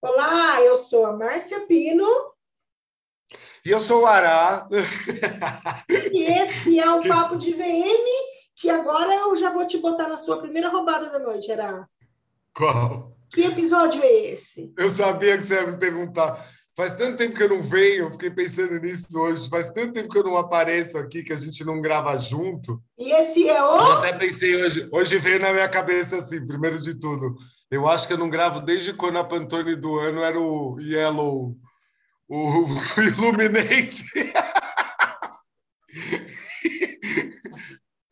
Olá, eu sou a Márcia Pino. E eu sou o Ará. E esse é o Papo de VM, que agora eu já vou te botar na sua primeira roubada da noite, Ará. Qual? Que episódio é esse? Eu sabia que você ia me perguntar. Faz tanto tempo que eu não venho, eu fiquei pensando nisso hoje. Faz tanto tempo que eu não apareço aqui, que a gente não grava junto. E esse é Eu o. até pensei hoje. Hoje veio na minha cabeça assim, primeiro de tudo. Eu acho que eu não gravo desde quando a Pantone do ano era o Yellow, o Illuminate.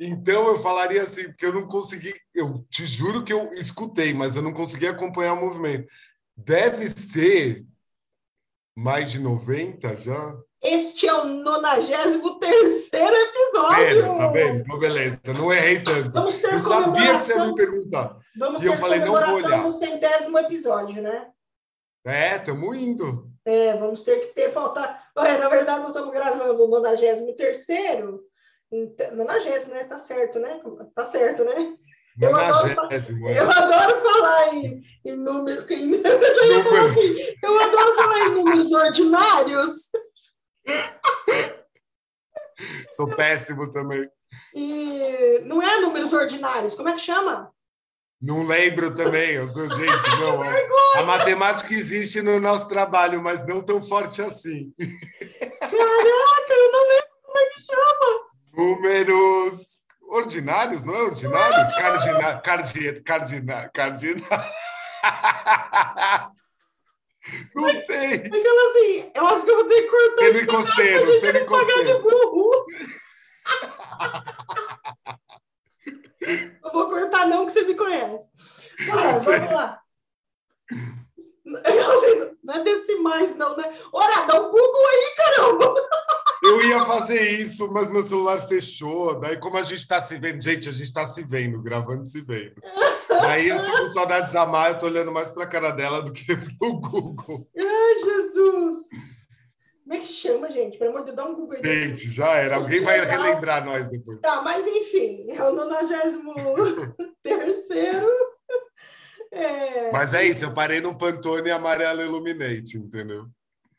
Então eu falaria assim, porque eu não consegui, eu te juro que eu escutei, mas eu não consegui acompanhar o movimento. Deve ser mais de 90 já? Este é o 93 episódio. Pera, tá bem, então beleza, não errei tanto. Vamos ter Eu sabia que você ia me perguntar. Vamos E eu ter falei, não vou olhar. no centésimo episódio, né? É, estamos indo. É, vamos ter que ter faltar. Na verdade, nós estamos gravando o 93 então, 90, né? Tá certo, né? Tá certo, né? Eu adoro-. Eu adoro falar em, em número. Em, eu, Números. assim, eu adoro falar em números ordinários. Sou péssimo também. E não é números ordinários, como é que chama? Não lembro também, eu sou gente, não. A matemática existe no nosso trabalho, mas não tão forte assim. Caraca, eu não lembro como é que chama. Números ordinários, não é ordinários? Cardinal, cardinal, cardinal, cardinal. Não sei. Aquela assim, eu acho que eu vou ter que cortar esse Semicosteiro, pra gente não pagar de burro. eu vou cortar não, que você me conhece. Tá, sei. vamos lá. Não é decimais, não, né? Ora, dá um Google aí, caramba! Eu ia fazer isso, mas meu celular fechou. Daí, como a gente está se vendo, gente, a gente está se vendo, gravando se vendo. Daí eu tô com saudades da Maia, eu tô olhando mais para a cara dela do que pro Google. Ai, Jesus! Como é que chama, gente? Pelo amor de Deus, dá um Google aí. Gente, já era. Alguém vai relembrar nós depois. Tá, mas enfim, é o 93 é... Mas é isso, eu parei no Pantone Amarelo Illuminate, entendeu?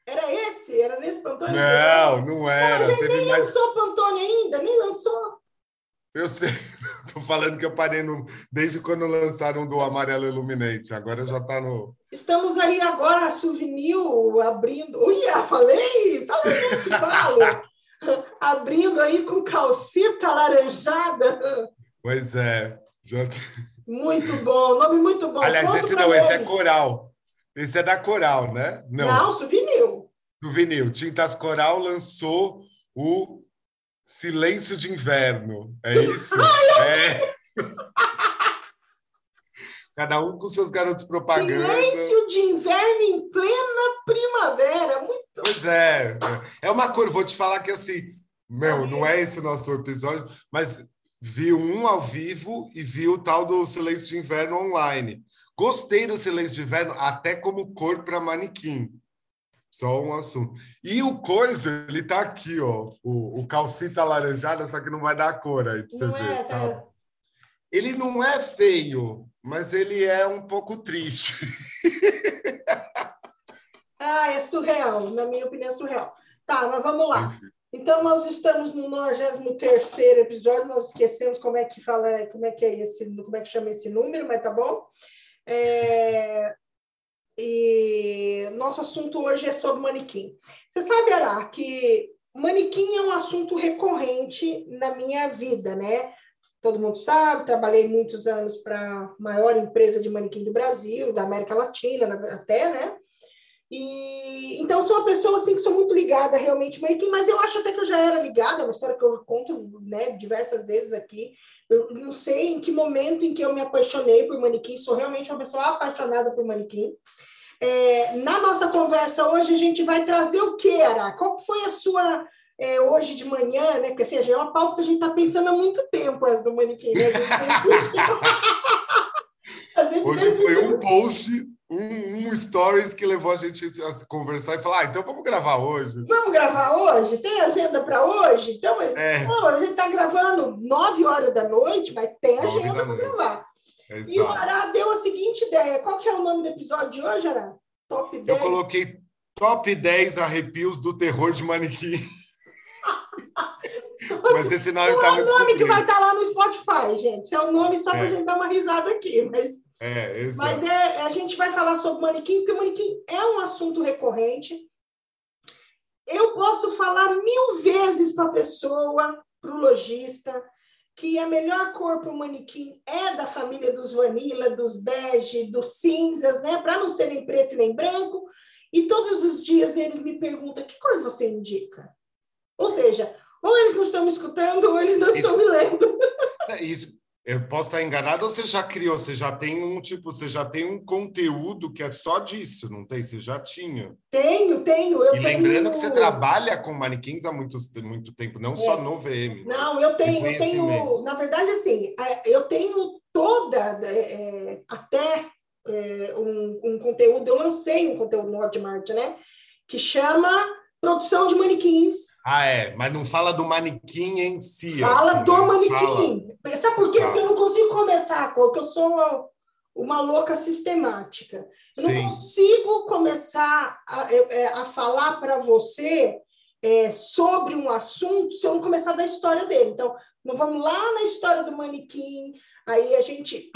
Era esse? Era nesse Pantone? Não, não era. mas ele nem mais. lançou Pantone ainda, nem lançou. Eu sei. Tô falando que eu parei no... desde quando lançaram do Amarelo Illuminate. Agora já tá no. Estamos aí agora, souvenir, abrindo. Uia, falei! Aí que falo! abrindo aí com calcita alaranjada. Pois é. Já... Muito bom, nome muito bom. Aliás, Conta esse não, esse é coral. Esse é da Coral, né? Não, Não, souvenir. Do vinil. Tintas Coral lançou o Silêncio de Inverno. É isso? é. Cada um com seus garotos propaganda. Silêncio de inverno em plena primavera. Muito Pois é. É uma cor, vou te falar que assim, meu, não é esse o nosso episódio, mas vi um ao vivo e vi o tal do Silêncio de Inverno online. Gostei do Silêncio de Inverno até como cor para manequim. Só um assunto. E o coisa, ele tá aqui, ó. O, o calcita alaranjada, só que não vai dar cor aí para você Não ver, é, sabe? cara. Ele não é feio, mas ele é um pouco triste. Ah, é surreal. Na minha opinião, é surreal. Tá, mas vamos lá. Enfim. Então, nós estamos no 93 episódio, nós esquecemos como é que fala, como é que é esse, como é que chama esse número, mas tá bom. É, E nosso assunto hoje é sobre manequim. Você sabe, Ará, que manequim é um assunto recorrente na minha vida, né? Todo mundo sabe, trabalhei muitos anos para a maior empresa de manequim do Brasil, da América Latina na- até, né? E então sou uma pessoa assim que sou muito ligada realmente manequim, mas eu acho até que eu já era ligada, é uma história que eu conto né, diversas vezes aqui. Eu não sei em que momento em que eu me apaixonei por manequim, sou realmente uma pessoa apaixonada por manequim. É, na nossa conversa hoje, a gente vai trazer o que, Ara? Qual foi a sua é, hoje de manhã, né? Porque assim, é uma pauta que a gente está pensando há muito tempo, essa do manequim, né? A gente Hoje decidiu- foi um post, um, um stories que levou a gente a se conversar e falar, ah, então vamos gravar hoje. Vamos gravar hoje? Tem agenda para hoje? Então, É, Não, a gente está gravando 9 horas da noite, mas tem agenda da para gravar. Exato. E o Ará deu a seguinte ideia. Qual que é o nome do episódio de hoje, Ará? Top 10. Eu coloquei top 10 arrepios do terror de manequim. mas esse nome não tá é o nome comprido. que vai estar lá no Spotify, gente. É o nome só para É. gente dar uma risada aqui. Mas, É, mas é, a gente vai falar sobre manequim, porque o manequim é um assunto recorrente. Eu posso falar mil vezes para a pessoa, para o lojista, que a melhor cor para o manequim é da família dos vanilla, dos bege, dos cinzas, né? Para não ser nem preto nem branco. E todos os dias eles me perguntam que cor você indica. Ou seja, ou eles não estão me escutando, ou eles não Isso- estão me lendo. É isso. Eu posso estar enganado ou você já criou? Você já tem um tipo, você já tem um conteúdo que é só disso, não tem? Você já tinha. Tenho, tenho. Eu e tenho... lembrando que você trabalha com manequins há muito, muito tempo, não só É. no VM. Não, eu tenho, eu tenho, na verdade, assim, eu tenho toda, é, é, até é, um, um conteúdo, eu lancei um conteúdo no Hotmart, né? Que chama Produção de Manequins. Ah, é, mas não fala do manequim em si. Fala assim, do né? Fala. manequim. Sabe por quê? Porque eu não consigo começar, porque eu sou uma louca sistemática. Eu não Sim. consigo começar a, é, a falar para você é, sobre um assunto se eu não começar da história dele. Então, nós vamos lá na história do manequim, aí a gente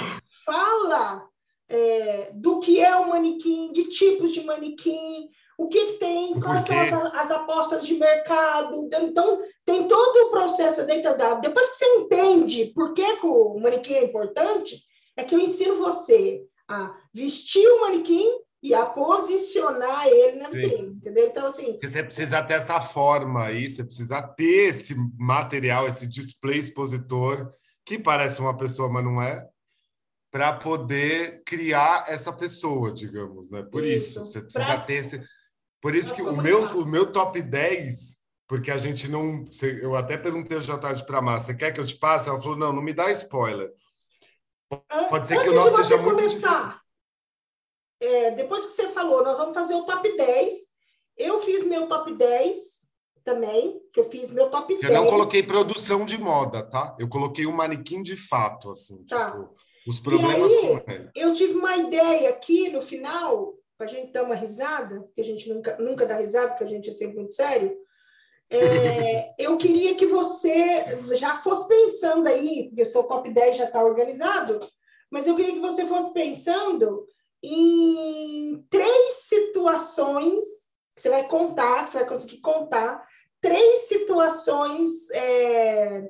fala é, do que é o manequim, de tipos de manequim, o que, que tem, quais são as, as apostas de mercado. Então, tem todo o processo dentro da. Depois que você entende por que, que o manequim é importante, é que eu ensino você a vestir o manequim e a posicionar ele na vitrine, entendeu? Então, assim, Porque você precisa ter essa forma aí, você precisa ter esse material, esse display expositor, que parece uma pessoa, mas não é, para poder criar essa pessoa, digamos, né? Por isso, Isso. você precisa Pra- ter esse. Por isso que o meu, o meu top 10, porque a gente não. Eu até perguntei hoje à tarde para a Márcia, quer que eu te passe? Ela falou: não, não me dá spoiler. Pode ser que antes o nosso esteja muito começar, é, depois que você falou, nós vamos fazer o top 10. Eu fiz meu top 10 também, que eu fiz meu top 10. Eu não coloquei produção de moda, tá? Eu coloquei um manequim de fato, assim, Tá. tipo, os problemas aí, com ele. Eu tive uma ideia aqui no final, a gente dar uma risada, que a gente nunca, nunca dá risada, porque a gente é sempre muito sério. É, eu queria que você já fosse pensando aí, porque o seu top 10 já está organizado, mas eu queria que você fosse pensando em três situações que você vai contar, que você vai conseguir contar, três situações é,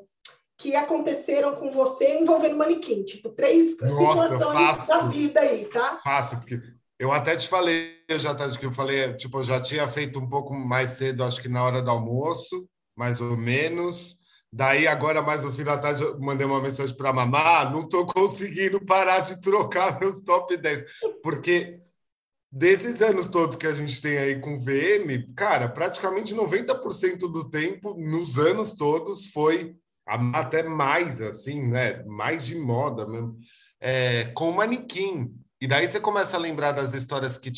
que aconteceram com você envolvendo manequim, tipo, três Nossa, situações fácil. da vida aí, tá? Fácil, porque eu até te falei, já tá, que eu falei, tipo, eu já tinha feito um pouco mais cedo, acho que na hora do almoço, mais ou menos. Daí, agora, mais no fim da tarde, eu mandei uma mensagem para mamar, não estou conseguindo parar de trocar meus top 10. Porque desses anos todos que a gente tem aí com VM, cara, praticamente 90% do tempo, nos anos todos, foi até mais, assim, né? Mais de moda mesmo, é, com manequim. E daí você começa a lembrar das histórias que,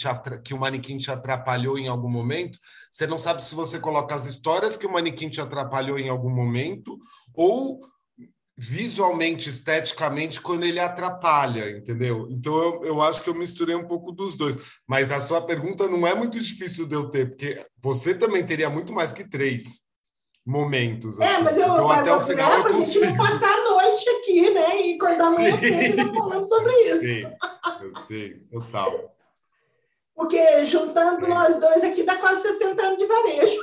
que o manequim te atrapalhou em algum momento. Você não sabe se você coloca as histórias que o manequim te atrapalhou em algum momento ou visualmente, esteticamente, quando ele atrapalha, entendeu? Então eu, eu acho que eu misturei um pouco dos dois. Mas a sua pergunta não é muito difícil de eu ter, porque você também teria muito mais que três momentos. É, assim. mas eu, então, mas, até o final eu gente não consigo. passar noite aqui, né? E acordar Sim. cedo falando sobre isso. Sim, sei, total. Porque juntando É. nós dois aqui dá quase 60 anos de varejo.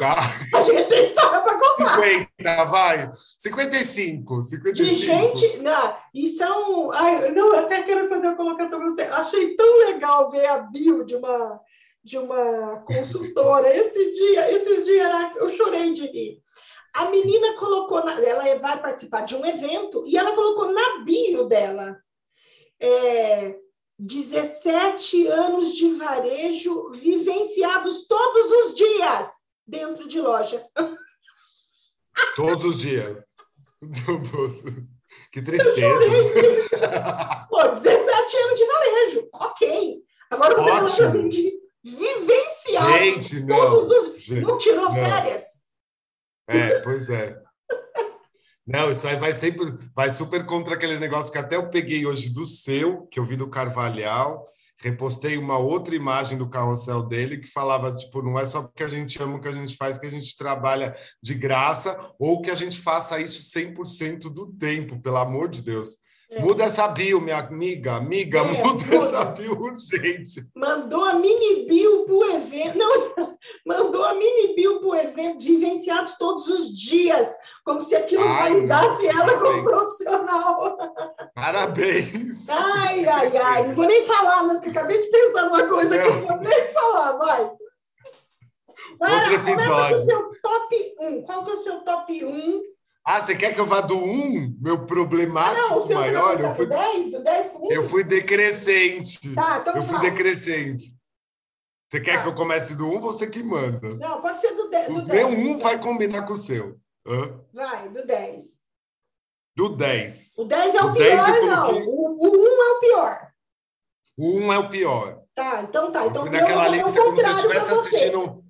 Dá A gente tem história para contar. 50, vai. 55, 55. De gente. Não, e são. Ai, não, eu até quero fazer uma colocação para você. Achei tão legal ver a bio de uma, de uma consultora. Esse dia, esses dias eu chorei de rir. A menina colocou, na, ela vai participar de um evento e ela colocou na bio dela. é, 17 anos de varejo vivenciados todos os dias dentro de loja. Todos os dias. Que tristeza. Pô, 17 anos de varejo, ok. Agora você Ótimo. de vivenciar Gente, não. todos os. Gente, Não tirou não. férias? É, pois é. Não, isso aí vai sempre, vai super contra aquele negócio que até eu peguei hoje do seu, que eu vi do Carvalhal, repostei uma outra imagem do carrossel dele que falava, tipo, não é só porque a gente ama o que a gente faz que a gente trabalha de graça ou que a gente faça isso 100% do tempo, pelo amor de Deus. Muda essa bio, minha amiga. Amiga, é, muda, muda, essa bio urgente. Mandou a mini bio pro evento. Não, mandou a mini bio pro evento, vivenciados todos os dias, como se aquilo ai, validasse ela parabéns. como profissional. Parabéns. Ai, ai, ai. Não vou nem falar, não, acabei de pensar numa coisa não. que eu vou nem falar, vai. Para, Outro episódio. Começa com o seu top 1. Qual que é o seu top 1 ah, você quer que eu vá do 1, meu problemático ah, não, maior? Eu fui, do 10, do 10 pro 1? Eu fui decrescente. Tá, então Eu fui vai. decrescente. Você quer tá. que eu comece do 1 você que manda? Não, pode ser do 10. Do o 10, meu 1 vai combinar com o seu. Hã? Vai, do 10. Do 10. O 10 é o pior, coloquei... não. O, o 1 é o pior. O 1 é o pior. Tá, então tá. Então, eu fui naquela lista como se eu estivesse assistindo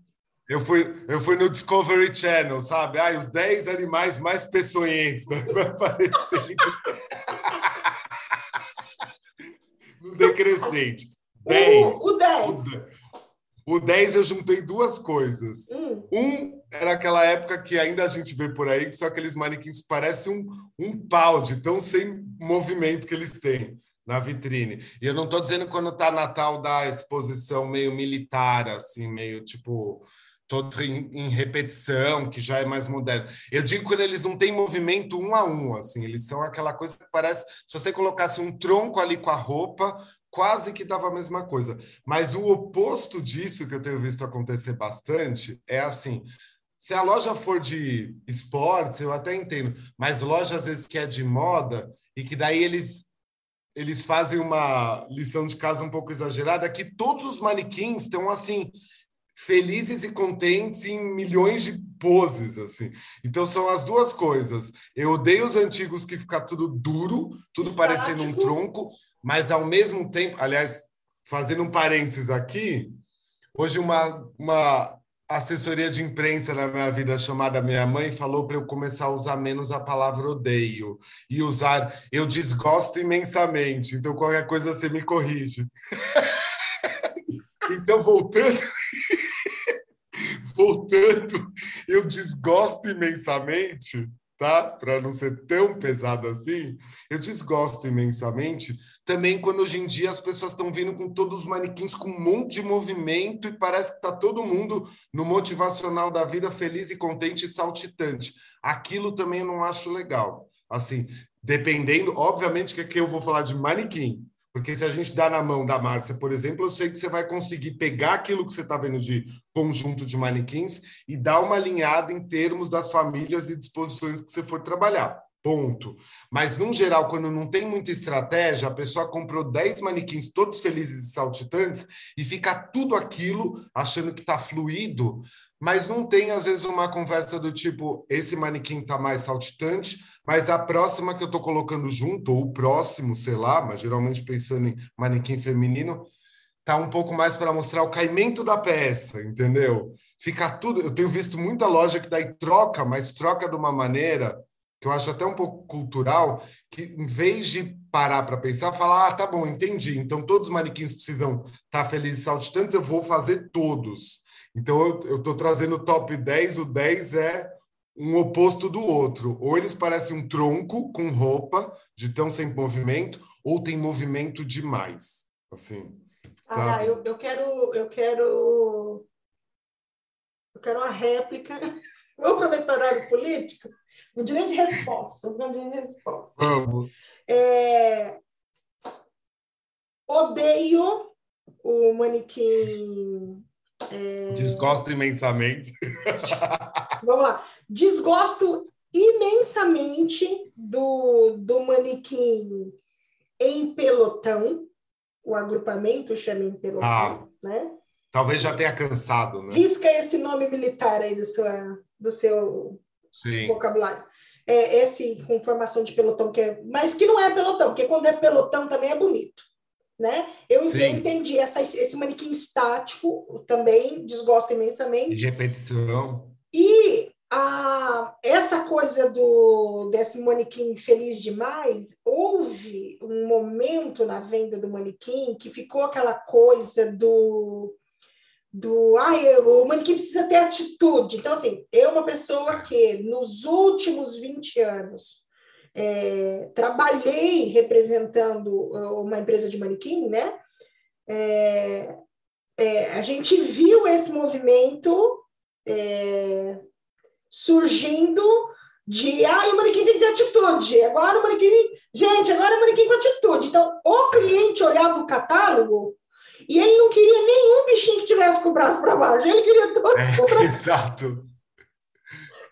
eu fui, eu fui no Discovery Channel, sabe? Ah, os 10 animais mais peçonhentos. Né? Vai aparecer. no decrescente. 10. O, o 10. O 10 eu juntei duas coisas. Hum. Um era aquela época que ainda a gente vê por aí, que são aqueles manequins que parecem um, um pau de tão sem movimento que eles têm na vitrine. E eu não estou dizendo quando tá Natal da exposição meio militar, assim, meio tipo todos em, em, repetição, que já é mais moderno. Eu digo quando eles não têm movimento um a um, assim, eles são aquela coisa que parece, se você colocasse um tronco ali com a roupa, quase que dava a mesma coisa. Mas o oposto disso que eu tenho visto acontecer bastante é assim, se a loja for de esportes, eu até entendo, mas loja às vezes que é de moda e que daí eles eles fazem uma lição de casa um pouco exagerada, que todos os manequins estão assim, felizes e contentes em milhões de poses, assim. Então são as duas coisas. Eu odeio os antigos que fica tudo duro, tudo parecendo um tronco, mas ao mesmo tempo, aliás, fazendo um parênteses aqui, hoje uma, uma assessoria de imprensa na minha vida chamada minha mãe falou para eu começar a usar menos a palavra odeio e usar eu desgosto imensamente. Então qualquer coisa você me corrige. então voltando voltando, eu desgosto imensamente, tá? Para não ser tão pesado assim, eu desgosto imensamente também quando hoje em dia as pessoas estão vindo com todos os manequins com um monte de movimento e parece que tá todo mundo no motivacional da vida feliz e contente e saltitante. Aquilo também eu não acho legal. Assim, dependendo, obviamente que aqui eu vou falar de manequim, porque se a gente dá na mão da Márcia, por exemplo, eu sei que você vai conseguir pegar aquilo que você está vendo de conjunto de manequins e dar uma alinhada em termos das famílias e disposições que você for trabalhar. Ponto. Mas, no geral, quando não tem muita estratégia, a pessoa comprou 10 manequins todos felizes e saltitantes e fica tudo aquilo achando que está fluido, mas não tem, às vezes, uma conversa do tipo: esse manequim está mais saltitante, mas a próxima que eu estou colocando junto, ou o próximo, sei lá, mas geralmente pensando em manequim feminino, tá um pouco mais para mostrar o caimento da peça, entendeu? Fica tudo. Eu tenho visto muita loja que daí troca, mas troca de uma maneira que eu acho até um pouco cultural, que em vez de parar para pensar, falar, ah, tá bom, entendi. Então todos os manequins precisam estar tá felizes e saltitantes, eu vou fazer todos. Então, eu estou trazendo o top 10. O 10 é um oposto do outro. Ou eles parecem um tronco com roupa, de tão sem movimento, ou tem movimento demais. Assim. Ah, eu, eu quero. Eu quero. Eu quero uma réplica. Vou aproveitar o horário político. Um direito de resposta. Um direito de resposta. É... Odeio o manequim é... Desgosto imensamente. Vamos lá. Desgosto imensamente do, do manequim em pelotão. O agrupamento chama em pelotão, ah, né? Talvez já tenha cansado, né? Risca esse nome militar aí do seu, do seu Sim. vocabulário. É, esse com formação de pelotão, que é, mas que não é pelotão, porque quando é pelotão também é bonito né? Eu, eu entendi essa, esse manequim estático também, desgosto imensamente. De repetição. E a, essa coisa do desse manequim feliz demais, houve um momento na venda do manequim que ficou aquela coisa do do ai, o manequim precisa ter atitude. Então, assim, eu, uma pessoa que nos últimos 20 anos é, trabalhei representando uh, uma empresa de manequim, né? É, é, a gente viu esse movimento é, surgindo de ah, o manequim tem que ter atitude. Agora o manequim, gente, agora o manequim com atitude. Então, o cliente olhava o catálogo e ele não queria nenhum bichinho que tivesse com o braço para baixo, ele queria todos é, com o braço. Exato.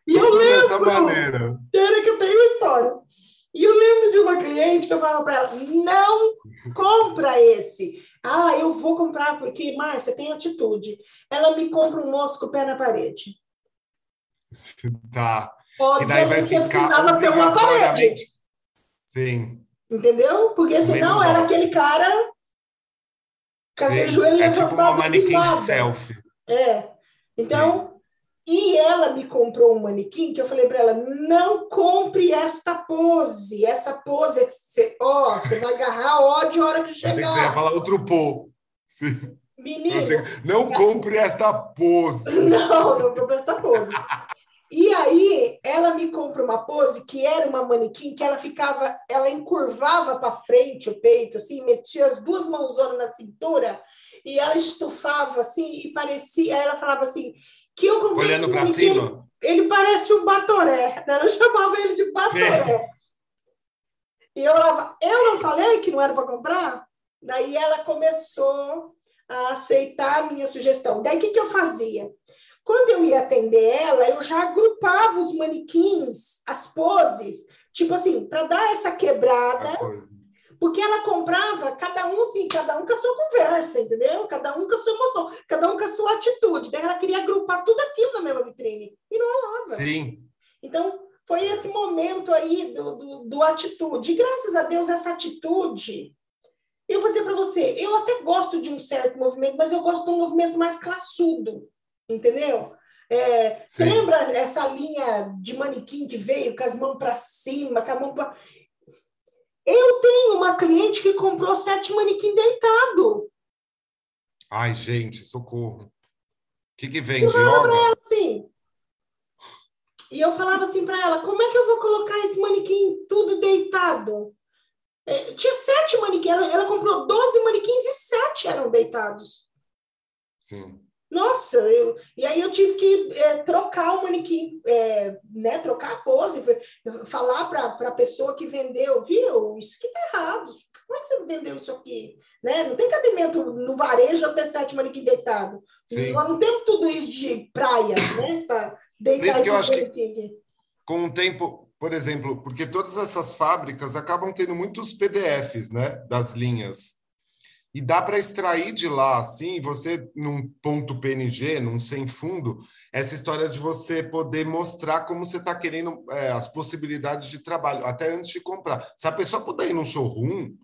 E eu lembro, dessa maneira. Era que eu tenho história. E eu lembro de uma cliente que eu falava para ela: não compra esse. Ah, eu vou comprar porque, Márcia, tem atitude. Ela me compra um moço com o pé na parede. Tá. Obviamente, daí vai ficar precisava ter uma parede. Sim. Entendeu? Porque senão era aquele cara com aquele joelho é tipo uma manequim selfie. É. Então, Sim. e ela me comprou um manequim que eu falei para ela: não compre esta pose. Essa pose é que você, ó, você vai agarrar ódio a hora que chegar. Que você ia falar outro pô. Menino. Não compre esta pose. Não, não compre esta pose. E aí ela me compra uma pose que era uma manequim que ela ficava, ela encurvava para frente o peito, assim, metia as duas mãozonas na cintura e ela estufava assim e parecia, ela falava assim que eu comprei olhando para cima. Ele, ele, parece um batoré, né? ela chamava ele de batoré. É. E eu falava, eu não falei que não era para comprar? Daí ela começou a aceitar a minha sugestão. Daí o que, que eu fazia? Quando eu ia atender ela, eu já agrupava os manequins, as poses, tipo assim, para dar essa quebrada. Porque ela comprava cada um assim, cada um com a sua conversa, entendeu? Cada um com a sua emoção, cada um com a sua atitude. Daí ela queria agrupar tudo aquilo na mesma vitrine. E não rolava. Sim. Então, foi esse momento aí do, do, do atitude. E graças a Deus, essa atitude eu vou dizer para você, eu até gosto de um certo movimento, mas eu gosto de um movimento mais classudo entendeu? É, você lembra essa linha de manequim que veio com as mãos para cima, com a mão para. Eu tenho uma cliente que comprou sete manequim deitado. Ai, gente, socorro. O que, que vem eu yoga? Pra ela assim, e eu falava assim para ela: como é que eu vou colocar esse manequim tudo deitado? É, tinha sete manequins, ela, ela comprou 12 manequins e sete eram deitados. Sim. Nossa, eu, e aí eu tive que é, trocar o manequim, é, né, trocar a pose, falar para a pessoa que vendeu, viu, isso aqui tá errado, como é que você vendeu isso aqui? Né? Não tem cabimento no varejo até sete manequim deitado. Sim. Nós não temos tudo isso de praia, né, para deitar isso que eu acho que com o tempo, por exemplo, porque todas essas fábricas acabam tendo muitos PDFs, né, das linhas e dá para extrair de lá, assim, você num ponto PNG, num sem fundo, essa história de você poder mostrar como você está querendo é, as possibilidades de trabalho, até antes de comprar. Se a pessoa puder ir num showroom,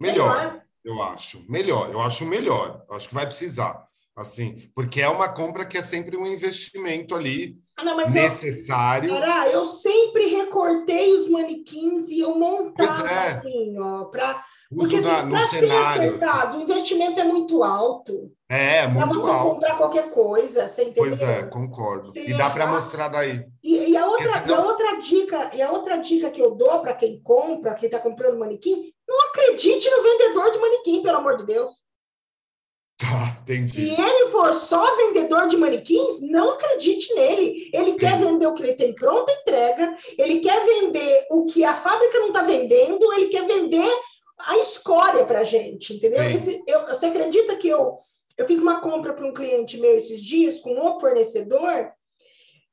melhor, melhor. eu acho. Melhor, eu acho melhor. Eu acho que vai precisar, assim, porque é uma compra que é sempre um investimento ali ah, não, necessário. Eu, cara, eu sempre recortei os manequins e eu montava é. assim, ó, para porque assim, na, para ser acertado, assim. o investimento é muito alto. É, muito alto. Para você alto. comprar qualquer coisa, você entendeu? Pois é, concordo. Você e dá para mostrar daí. E, e, a outra, senão... e a outra dica, e a outra dica que eu dou para quem compra, quem está comprando manequim, não acredite no vendedor de manequim, pelo amor de Deus. Tá, entendi. Se ele for só vendedor de manequins, não acredite nele. Ele quer vender o que ele tem pronta entrega, ele quer vender o que a fábrica não está vendendo, ele quer vender a escória para a gente, entendeu? Esse, eu, você acredita que eu, eu fiz uma compra para um cliente meu esses dias com um fornecedor?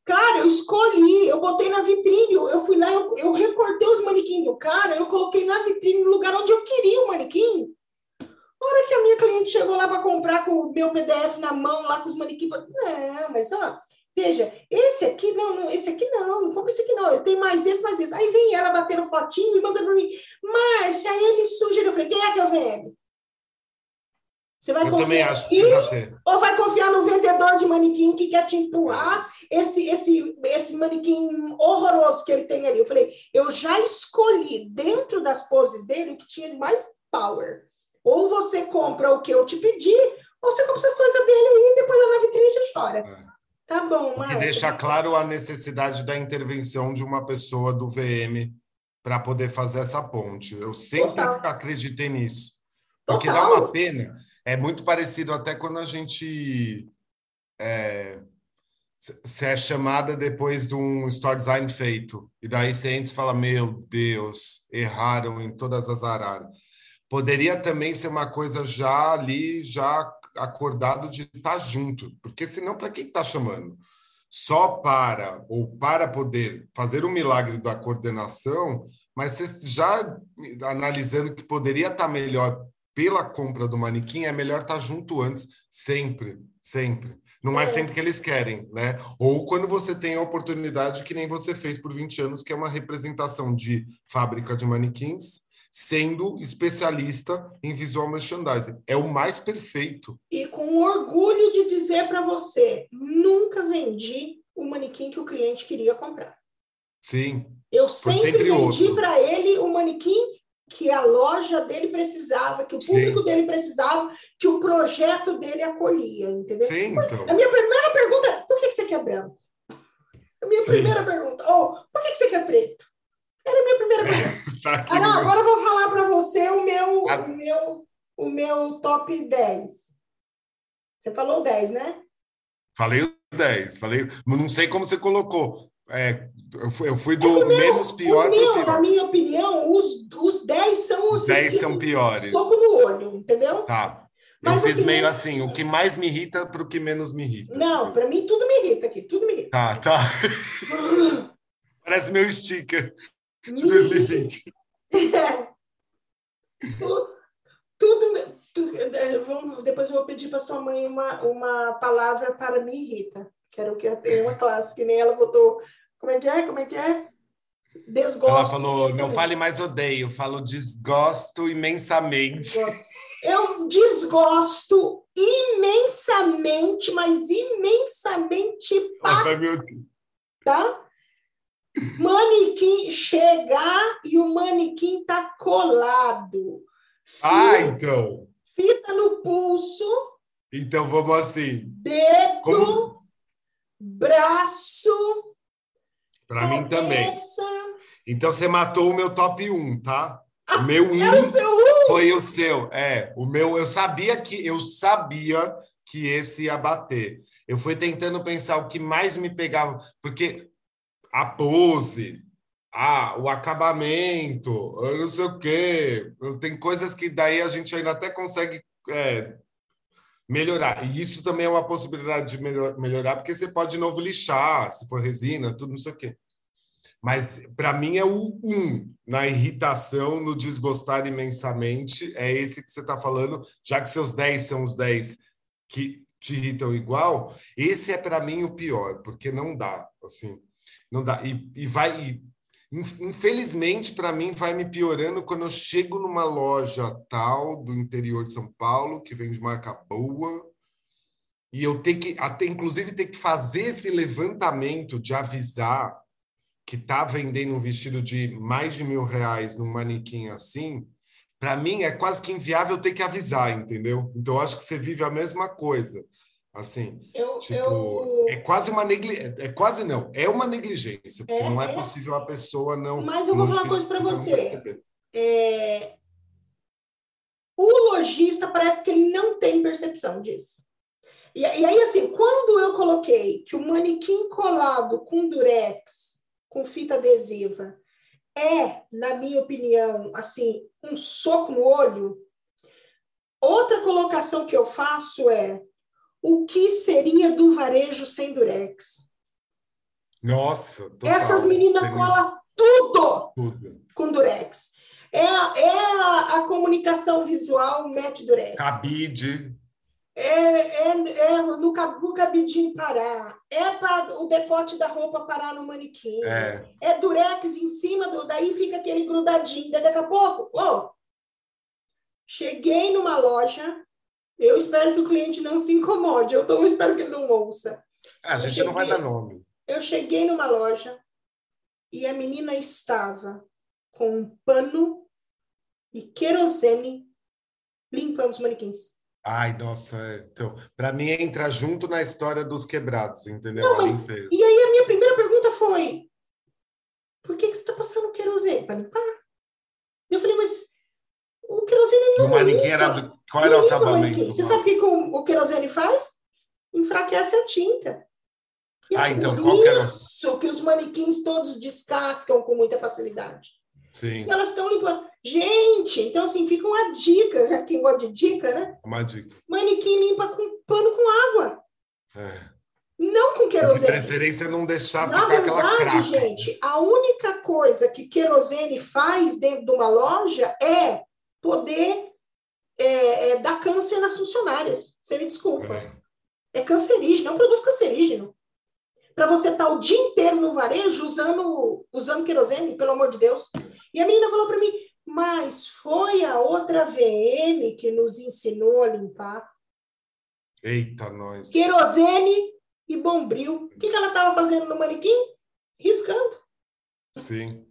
Cara, eu escolhi, eu botei na vitrine, eu fui lá, eu, eu recortei os manequins do cara, eu coloquei na vitrine no lugar onde eu queria o manequim. A hora que a minha cliente chegou lá para comprar com o meu PDF na mão, lá com os manequins, não, mas ó, Veja, esse aqui não, não, esse aqui não, não compra esse aqui não, eu tenho mais esse, mais esse. Aí vem ela batendo fotinho e mandando mim, Márcia, aí ele sugeriu, eu falei, quem é que eu vendo? Você vai Eu confiar também acho precisa ter. ou vai confiar no vendedor de manequim que quer te empurrar esse, esse, esse manequim horroroso que ele tem ali? Eu falei, eu já escolhi dentro das poses dele o que tinha de mais power. Ou você compra o que eu te pedi, ou você compra essas coisas dele aí e depois lá na vitrine você chora. É. Tá bom, Que Marcos. deixa claro a necessidade da intervenção de uma pessoa do VM para poder fazer essa ponte. Eu sempre Total. acreditei nisso. Porque Total. dá uma pena. É muito parecido até quando a gente é, se é chamada depois de um store design feito. E daí você entra e fala: Meu Deus, erraram em todas as araras. Poderia também ser uma coisa já ali, já acordado de estar junto, porque senão, para quem está chamando? Só para, ou para poder fazer o milagre da coordenação, mas você já analisando que poderia estar melhor pela compra do manequim, é melhor estar junto antes, sempre, sempre. Não é É. sempre que eles querem, né? Ou quando você tem a oportunidade, que nem você fez por 20 anos, que é uma representação de fábrica de manequins, sendo especialista em visual merchandising. É o mais perfeito. E com orgulho de dizer para você, nunca vendi o manequim que o cliente queria comprar. Sim, Eu sempre, sempre vendi para ele o manequim que a loja dele precisava, que o Sim. público dele precisava, que o projeto dele acolhia, entendeu? sim, então. A minha primeira pergunta é: por que você quer branco? A minha Sim. primeira pergunta. Ou, por que que você quer preto? Era a minha primeira pergunta. Tá aqui Ah, não, agora eu vou falar para você o meu, Ah. o, meu, o meu top 10. Você falou 10, né? Falei o 10, falei, não sei como você colocou. É, eu, fui, eu fui do menos pior o para meu, o na pior. minha opinião, os, os 10 são Os os 10 que- são piores. Toco no olho, entendeu? Tá. Mas, eu fiz assim, meio assim, o que mais me irrita para o que menos me irrita. Não, para mim tudo me irrita aqui, tudo me irrita. Tá, tá. Parece meu sticker de Me 2020. É. Tu- Tudo. tu- é, vamos- depois eu vou pedir para sua mãe uma, uma palavra para me irrita. Quero que eu tenha uma classe que nem ela botou. Como é que é? Como é que é? Desgosto. Ela falou, não fale mais odeio, falo desgosto imensamente. Eu desgosto imensamente, mas imensamente meu- tá? Manequim chegar e o manequim tá colado. Ah, então. Fita no pulso, Então vamos assim. dedo, Como- braço, Para mim também. Então você matou o meu top 1, tá? O meu 1 É o seu foi o seu. É, o meu, eu sabia que eu sabia que esse ia bater. Eu fui tentando pensar o que mais me pegava, porque a pose, ah, o acabamento, eu não sei o quê. Tem coisas que daí a gente ainda até consegue é, melhorar. E isso também é uma possibilidade de melhor- melhorar, porque você pode de novo lixar, se for resina, tudo não sei o quê. Mas para mim é o um na irritação, no desgostar imensamente. É esse que você está falando, já que seus 10 são os 10 que te irritam igual. Esse é para mim o pior, porque não dá, assim, não dá. E, e vai, e, in- infelizmente, para mim, vai me piorando quando eu chego numa loja tal do interior de São Paulo, que vende marca boa, e eu tenho que, até inclusive, ter que fazer esse levantamento de avisar que está vendendo um vestido de mais de mil reais num manequim assim, para mim é quase que inviável ter que avisar, entendeu? Então acho que você vive a mesma coisa. Assim, Eu, tipo, eu- é quase uma negligência, é quase não, é uma negligência, porque É, não é, é. possível a pessoa não. Mas eu vou falar uma coisa não você. é, o lojista parece que ele não tem percepção disso. E, e aí, assim, quando eu coloquei que o manequim colado com durex, com fita adesiva, é, na minha opinião, assim, um soco no olho, outra colocação que eu faço é o que seria do varejo sem durex? Nossa, total. Essas meninas Seria colam tudo tudo. com durex. É, a- é a, a comunicação visual mete durex. Cabide, É, é, é no, no cabidinho parar. É para o decote da roupa parar no manequim. é, É durex em cima do. Daí fica aquele grudadinho. Daí daqui a pouco, ô, cheguei numa loja Eu espero que o cliente não se incomode. Eu, eu espero que ele não ouça. Ah, a gente cheguei, não vai dar nome. Eu cheguei numa loja e a menina estava com um pano e querosene limpando os manequins. Ai, nossa, é, então, para mim entra junto na história dos quebrados, entendeu? Não, mas, e aí a minha primeira pergunta foi: por que, que você está passando querosene? Para limpar? Eu falei, mas querosene não. O manequim era do... Qual era o acabamento? Você sabe o que o querosene faz? Enfraquece a tinta. E ah, é então, por isso era... que os manequins todos descascam com muita facilidade. Sim. E elas estão limpando. Gente, então assim, fica uma dica, quem gosta de dica, né? Uma dica. Manequim limpa com pano com água. É. Não com querosene. De preferência não deixar Na ficar verdade, aquela craca. gente, a única coisa que querosene faz dentro de uma loja é poder é, é, dar câncer nas funcionárias. Você me desculpa. É, é cancerígeno, é um produto cancerígeno. Para você estar tá o dia inteiro no varejo usando, usando querosene, pelo amor de Deus. E a menina falou para mim, mas foi a outra VM que nos ensinou a limpar. Eita, nós. Querosene e bombril. O que, que ela estava fazendo no manequim? Riscando. Sim.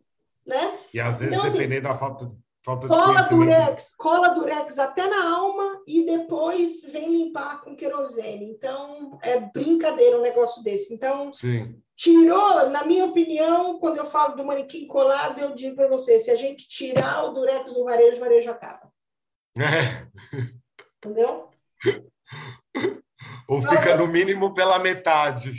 Né? E às vezes, então, assim, dependendo assim, da falta, falta de cola durex, cola durex até na alma e depois vem limpar com querosene. Então, é brincadeira um negócio desse. Então, Sim. tirou, na minha opinião, quando eu falo do manequim colado, eu digo para você, se a gente tirar o durex do varejo, o varejo acaba. É. Entendeu? Ou fica no mínimo pela metade.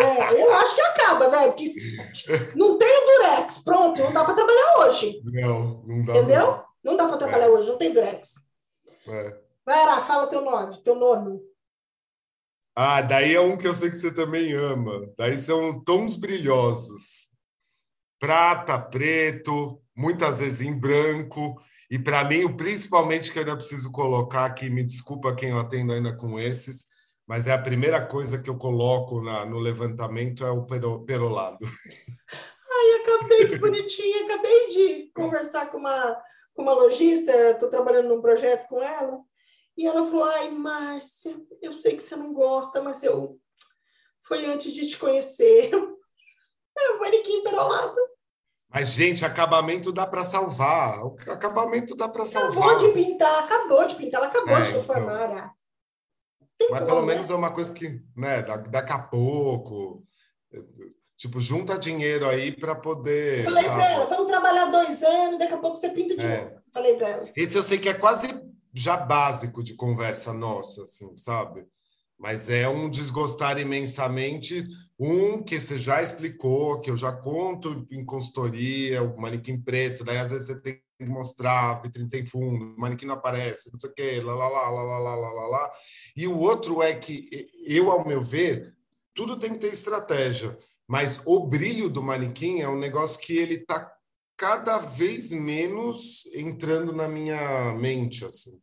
É, eu acho que acaba, velho. Porque não tem o Durex, pronto, não dá para trabalhar hoje. Não, não dá. Entendeu? Não, não dá para trabalhar é. hoje, não tem Durex. É. Vai lá, fala teu nome, teu nome. Ah, daí é um que eu sei que você também ama. Daí são tons brilhosos. Prata, preto, muitas vezes em branco. E para mim, o principalmente que eu ainda preciso colocar aqui, me desculpa quem eu atendo ainda com esses, mas é a primeira coisa que eu coloco na, no levantamento é o perolado. Ai, acabei, que bonitinha, acabei de conversar com uma, com uma lojista, estou trabalhando num projeto com ela, e ela falou, ai, Márcia, eu sei que você não gosta, mas eu... Foi antes de te conhecer. É o manequim perolado. Mas, gente, acabamento dá para salvar. Acabamento dá para salvar. Acabou de pintar, acabou de pintar, ela acabou é, de reformar. Então... Mas pelo menos é uma coisa que, né, daqui a pouco, tipo, junta dinheiro aí para poder. Falei para ela, vamos trabalhar dois anos, daqui a pouco você pinta de é. Falei para ela. Esse eu sei que é quase já básico de conversa nossa, assim, sabe? Mas é um desgostar imensamente. Um que você já explicou, que eu já conto em consultoria, o manequim preto, daí às vezes você tem que mostrar, vitrine sem fundo, o manequim não aparece, não sei o quê, lá, lá, lá, lá, lá, lá, lá, lá. E o outro é que eu, ao meu ver, tudo tem que ter estratégia, mas o brilho do manequim é um negócio que ele está cada vez menos entrando na minha mente, assim.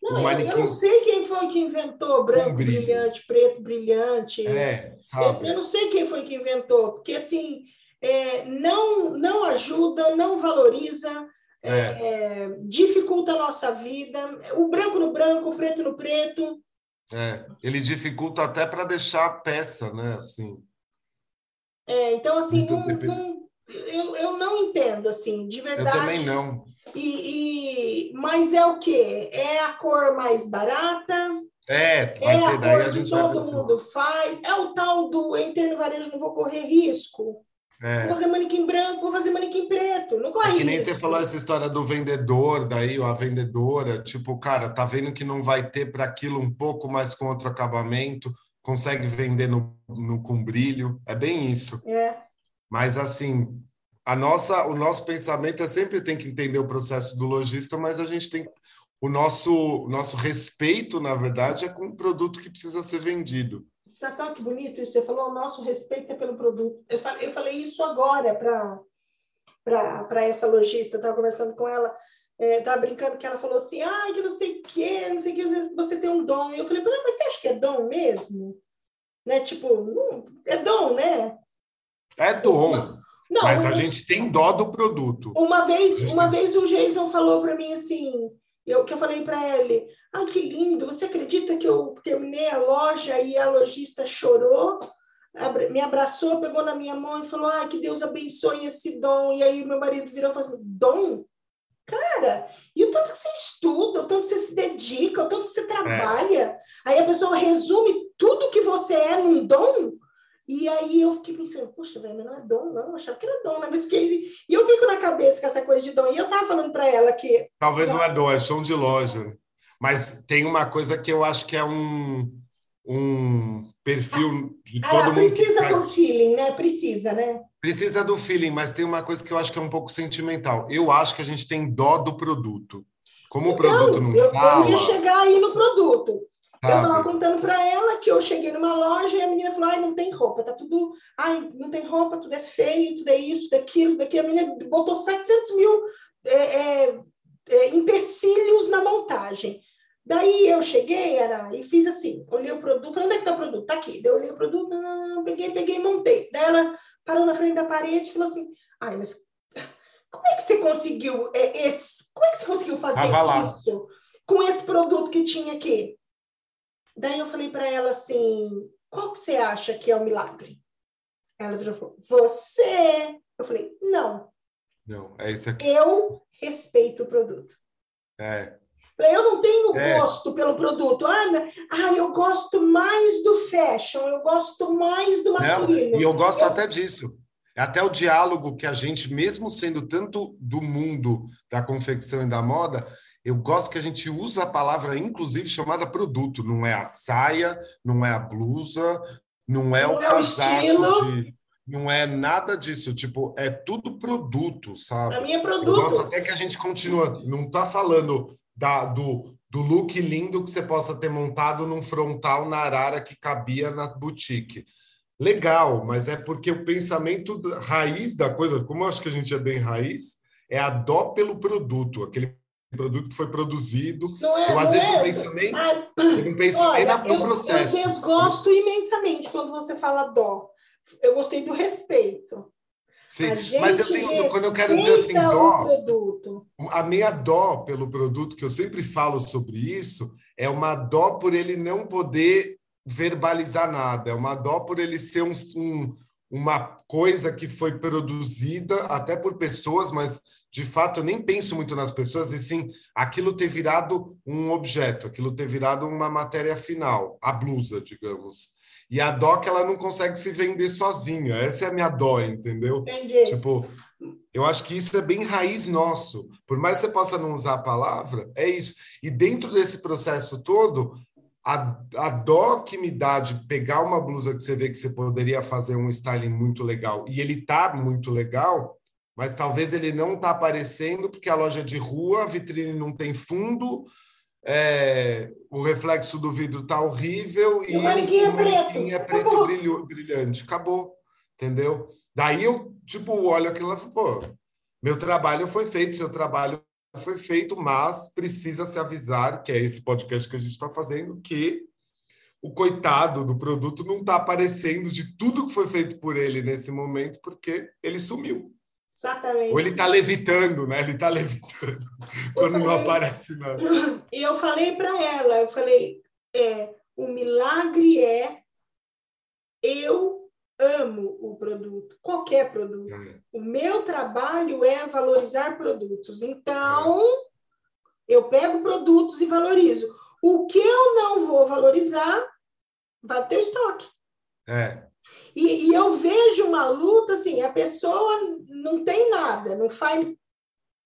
Não, manequim... eu não sei quem foi que inventou branco brilhante, preto brilhante. É, sabe? Eu, eu, não sei quem foi que inventou, porque assim é, não não ajuda, não valoriza, é. É, dificulta a nossa vida. O branco no branco, o preto no preto. É, ele dificulta até para deixar a peça, né? Assim. É, então, assim, não, não, eu, eu não entendo, assim, de verdade. Eu também não. E, e, mas é o quê? É a cor mais barata? É, é a cor que todo mundo faz? É o tal do entrei no varejo, não vou correr risco? É. Vou fazer manequim branco, vou fazer manequim preto. Não corre. É que nem você falou essa história do vendedor, daí, ou a vendedora, tipo, cara, tá vendo que não vai ter para aquilo um pouco mais com outro acabamento, consegue vender no, no, com brilho. É bem isso. É. Mas assim, a nossa, o nosso pensamento é sempre tem que entender o processo do lojista, mas a gente tem o nosso, nosso respeito, na verdade, é com o produto que precisa ser vendido. Sabe que bonito isso? Você falou, o nosso respeito é pelo produto. Eu falei, eu falei isso agora para essa lojista, estava conversando com ela, estava é, brincando que ela falou assim, ah, que não sei o quê, não sei o vezes você tem um dom. E eu falei, mas você acha que é dom mesmo? Né? Tipo, não, é dom, né? É dom. Não, mas a gente tem dó do produto. Uma vez, uma vez o Jason falou para mim assim, eu, que eu falei para ele, ah, que lindo, você acredita que eu terminei a loja e a lojista chorou? me abraçou, pegou na minha mão e falou: ah, que Deus abençoe esse dom. E aí meu marido virou e falou assim: dom? Cara, e o tanto que você estuda, o tanto que você se dedica, o tanto que você trabalha. É. Aí a pessoa resume tudo que você é num dom. E aí eu fiquei pensando, poxa, velho, mas não é dom, não, eu achava que era dom, né? Mas fiquei... E eu fico na cabeça com essa coisa de dom. E eu tava falando para ela que. Talvez não é dom, é som de loja. Mas tem uma coisa que eu acho que é um, um perfil de ah, todo mundo. Precisa que... do feeling, né? Precisa, né? Precisa do feeling, mas tem uma coisa que eu acho que é um pouco sentimental. Eu acho que a gente tem dó do produto. Como então, o produto não eu, fala... Eu ia chegar aí no produto. Eu estava contando para ela que eu cheguei numa loja e a menina falou: ai, não tem roupa, tá tudo. Ai, não tem roupa, tudo é feio, tudo é isso, tudo é aquilo, tudo aquilo. A menina botou 700 mil é, é, é, empecilhos na montagem. Daí eu cheguei, era, e fiz assim: olhei o produto, falei, onde é que tá o produto? Tá aqui. Daí eu olhei o produto, não, peguei, peguei e montei. Daí ela parou na frente da parede e falou assim: ai, mas como é que você conseguiu é, esse? Como é que você conseguiu fazer isso com esse produto que tinha aqui? Daí eu falei para ela assim: qual que você acha que é o milagre? Ela falou: você. Eu falei: não. Não, é isso aqui. Eu respeito o produto. É. Eu não tenho é. gosto pelo produto. Ah, ah, eu gosto mais do fashion, eu gosto mais do masculino. Não, e eu gosto eu... até disso. Até o diálogo que a gente, mesmo sendo tanto do mundo da confecção e da moda, eu gosto que a gente usa a palavra, inclusive, chamada produto. Não é a saia, não é a blusa, não é não o é casaco de, Não é nada disso. Tipo, é tudo produto, sabe? Para mim é produto. Eu gosto até que a gente continua. Não está falando da, do, do look lindo que você possa ter montado num frontal na arara que cabia na boutique. Legal, mas é porque o pensamento raiz da coisa, como eu acho que a gente é bem raiz, é a dó pelo produto, aquele produto que foi produzido. Não é, eu, às vezes, é. não penso nem, ah, não penso olha, nem no processo. Eu desgosto imensamente quando você fala dó. Eu gostei do respeito. Sim, mas eu tenho, quando eu quero dizer assim, dó, a minha dó pelo produto, que eu sempre falo sobre isso, é uma dó por ele não poder verbalizar nada, é uma dó por ele ser um, um uma coisa que foi produzida até por pessoas, mas de fato, eu nem penso muito nas pessoas, e sim aquilo ter virado um objeto, aquilo ter virado uma matéria final, a blusa, digamos. E a dó que ela não consegue se vender sozinha. Essa é a minha dó, entendeu? Entendi. Tipo, eu acho que isso é bem raiz nosso. Por mais que você possa não usar a palavra, é isso. E dentro desse processo todo, a, a dó que me dá de pegar uma blusa que você vê que você poderia fazer um styling muito legal e ele tá muito legal, mas talvez ele não está aparecendo porque a loja de rua, a vitrine não tem fundo, é, o reflexo do vidro está horrível e, e o manequim é preto, é preto brilho, brilhante. Acabou, entendeu? Daí eu, tipo, olho aquilo e falo, pô, meu trabalho foi feito, seu trabalho foi feito, mas precisa se avisar, que é esse podcast que a gente está fazendo, que o coitado do produto não está aparecendo de tudo que foi feito por ele nesse momento, porque ele sumiu. Exatamente. Ou ele está levitando, né? Ele está levitando quando falei, não aparece nada. E eu falei para ela, eu falei, é, o milagre é eu amo o produto, qualquer produto. É. O meu trabalho é valorizar produtos. Então, é. eu pego produtos e valorizo. O que eu não vou valorizar, vai ter estoque. É. E, e, eu vejo uma luta assim, a pessoa não tem nada, não faz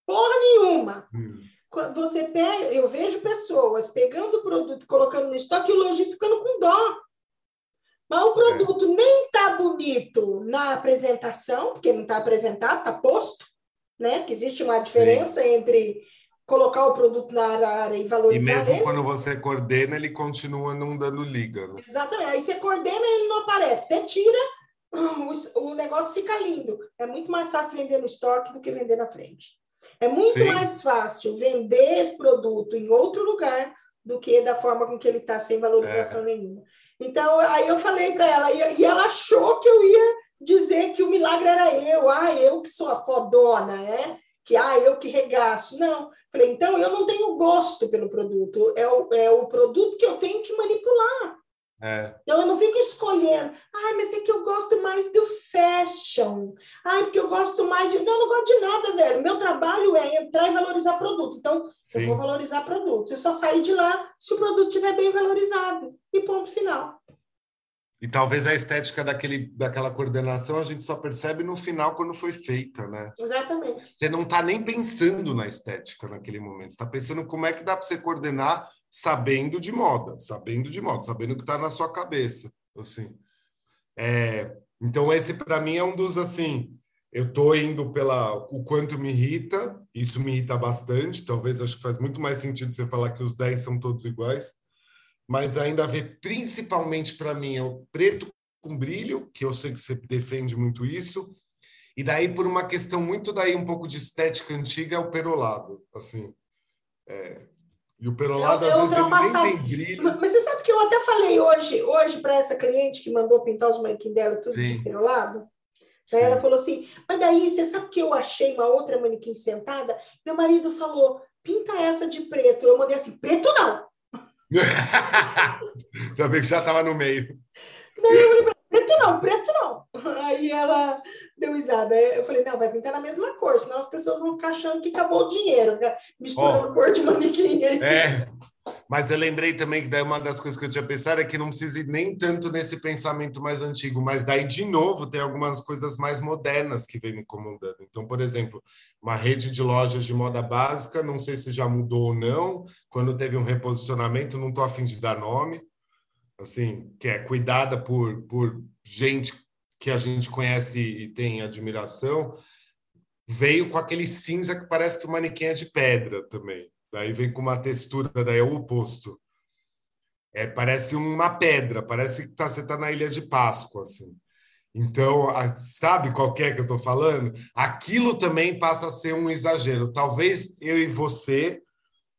porra nenhuma. Hum. Você pega, eu vejo pessoas pegando o produto, colocando no estoque e o lojista ficando com dó. Mas o produto é. nem tá bonito na apresentação, porque não está apresentado, está posto, né? Que existe uma diferença Sim. entre colocar o produto na área e valorizar. E mesmo ele. quando você coordena, ele continua não dando liga. Né? Exatamente. Aí você coordena e ele não aparece. Você tira, o, o negócio fica lindo. É muito mais fácil vender no estoque do que vender na frente. É muito Sim. mais fácil vender esse produto em outro lugar do que da forma com que ele está, sem valorização é. nenhuma. Então, aí eu falei para ela, e ela achou que eu ia dizer que o milagre era eu, ah, eu que sou a fodona, né? que ah, eu que regaço. Não. Falei, então eu não tenho gosto pelo produto, é o, é o produto que eu tenho que manipular. É. Então eu não fico escolhendo, ai, mas é que eu gosto mais do fashion, ai, porque eu gosto mais de. Não, eu não gosto de nada, velho. Meu trabalho é entrar e valorizar produto. Então, Sim. eu vou valorizar produto. Eu só sair de lá se o produto estiver bem valorizado. E ponto final. E talvez a estética daquele, daquela coordenação a gente só percebe no final quando foi feita, né? Exatamente. Você não está nem pensando na estética naquele momento, você está pensando como é que dá para você coordenar sabendo de moda, sabendo de moda, sabendo que está na sua cabeça, assim. É, então esse para mim é um dos assim, eu estou indo pela o quanto me irrita, isso me irrita bastante, talvez acho que faz muito mais sentido você falar que os 10 são todos iguais mas ainda vê principalmente para mim é o preto com brilho, que eu sei que você defende muito isso, e daí por uma questão muito daí um pouco de estética antiga é o perolado, assim. É, e o perolado eu, às vezes ele nem tem brilho. Mas você sabe que eu até falei hoje, hoje para essa cliente que mandou pintar os manequins dela tudo Sim. de perolado. Daí ela falou assim, mas daí você sabe que eu achei uma outra manequim sentada? Meu marido falou, pinta essa de preto. Eu mandei assim, preto não, Também que já estava no meio. preto não, preto não. Aí ela deu risada. Eu falei, não, vai pintar na mesma cor, senão as pessoas vão ficar achando que acabou o dinheiro, né? misturando oh, cor de manequim. É, mas eu lembrei também que daí uma das coisas que eu tinha pensado é que não precisa ir nem tanto nesse pensamento mais antigo, mas daí, de novo, tem algumas coisas mais modernas que vem me incomodando. Então, por exemplo, uma rede de lojas de moda básica, não sei se já mudou ou não, quando teve um reposicionamento, não estou afim de dar nome, assim, que é cuidada por, por gente que a gente conhece e tem admiração, veio com aquele cinza que parece que o manequim é de pedra também. Daí vem com uma textura, daí é o oposto. É, parece uma pedra, parece que tá, você está na Ilha de Páscoa, assim. Então, a, sabe qual é que eu estou falando? Aquilo também passa a ser um exagero. Talvez eu e você,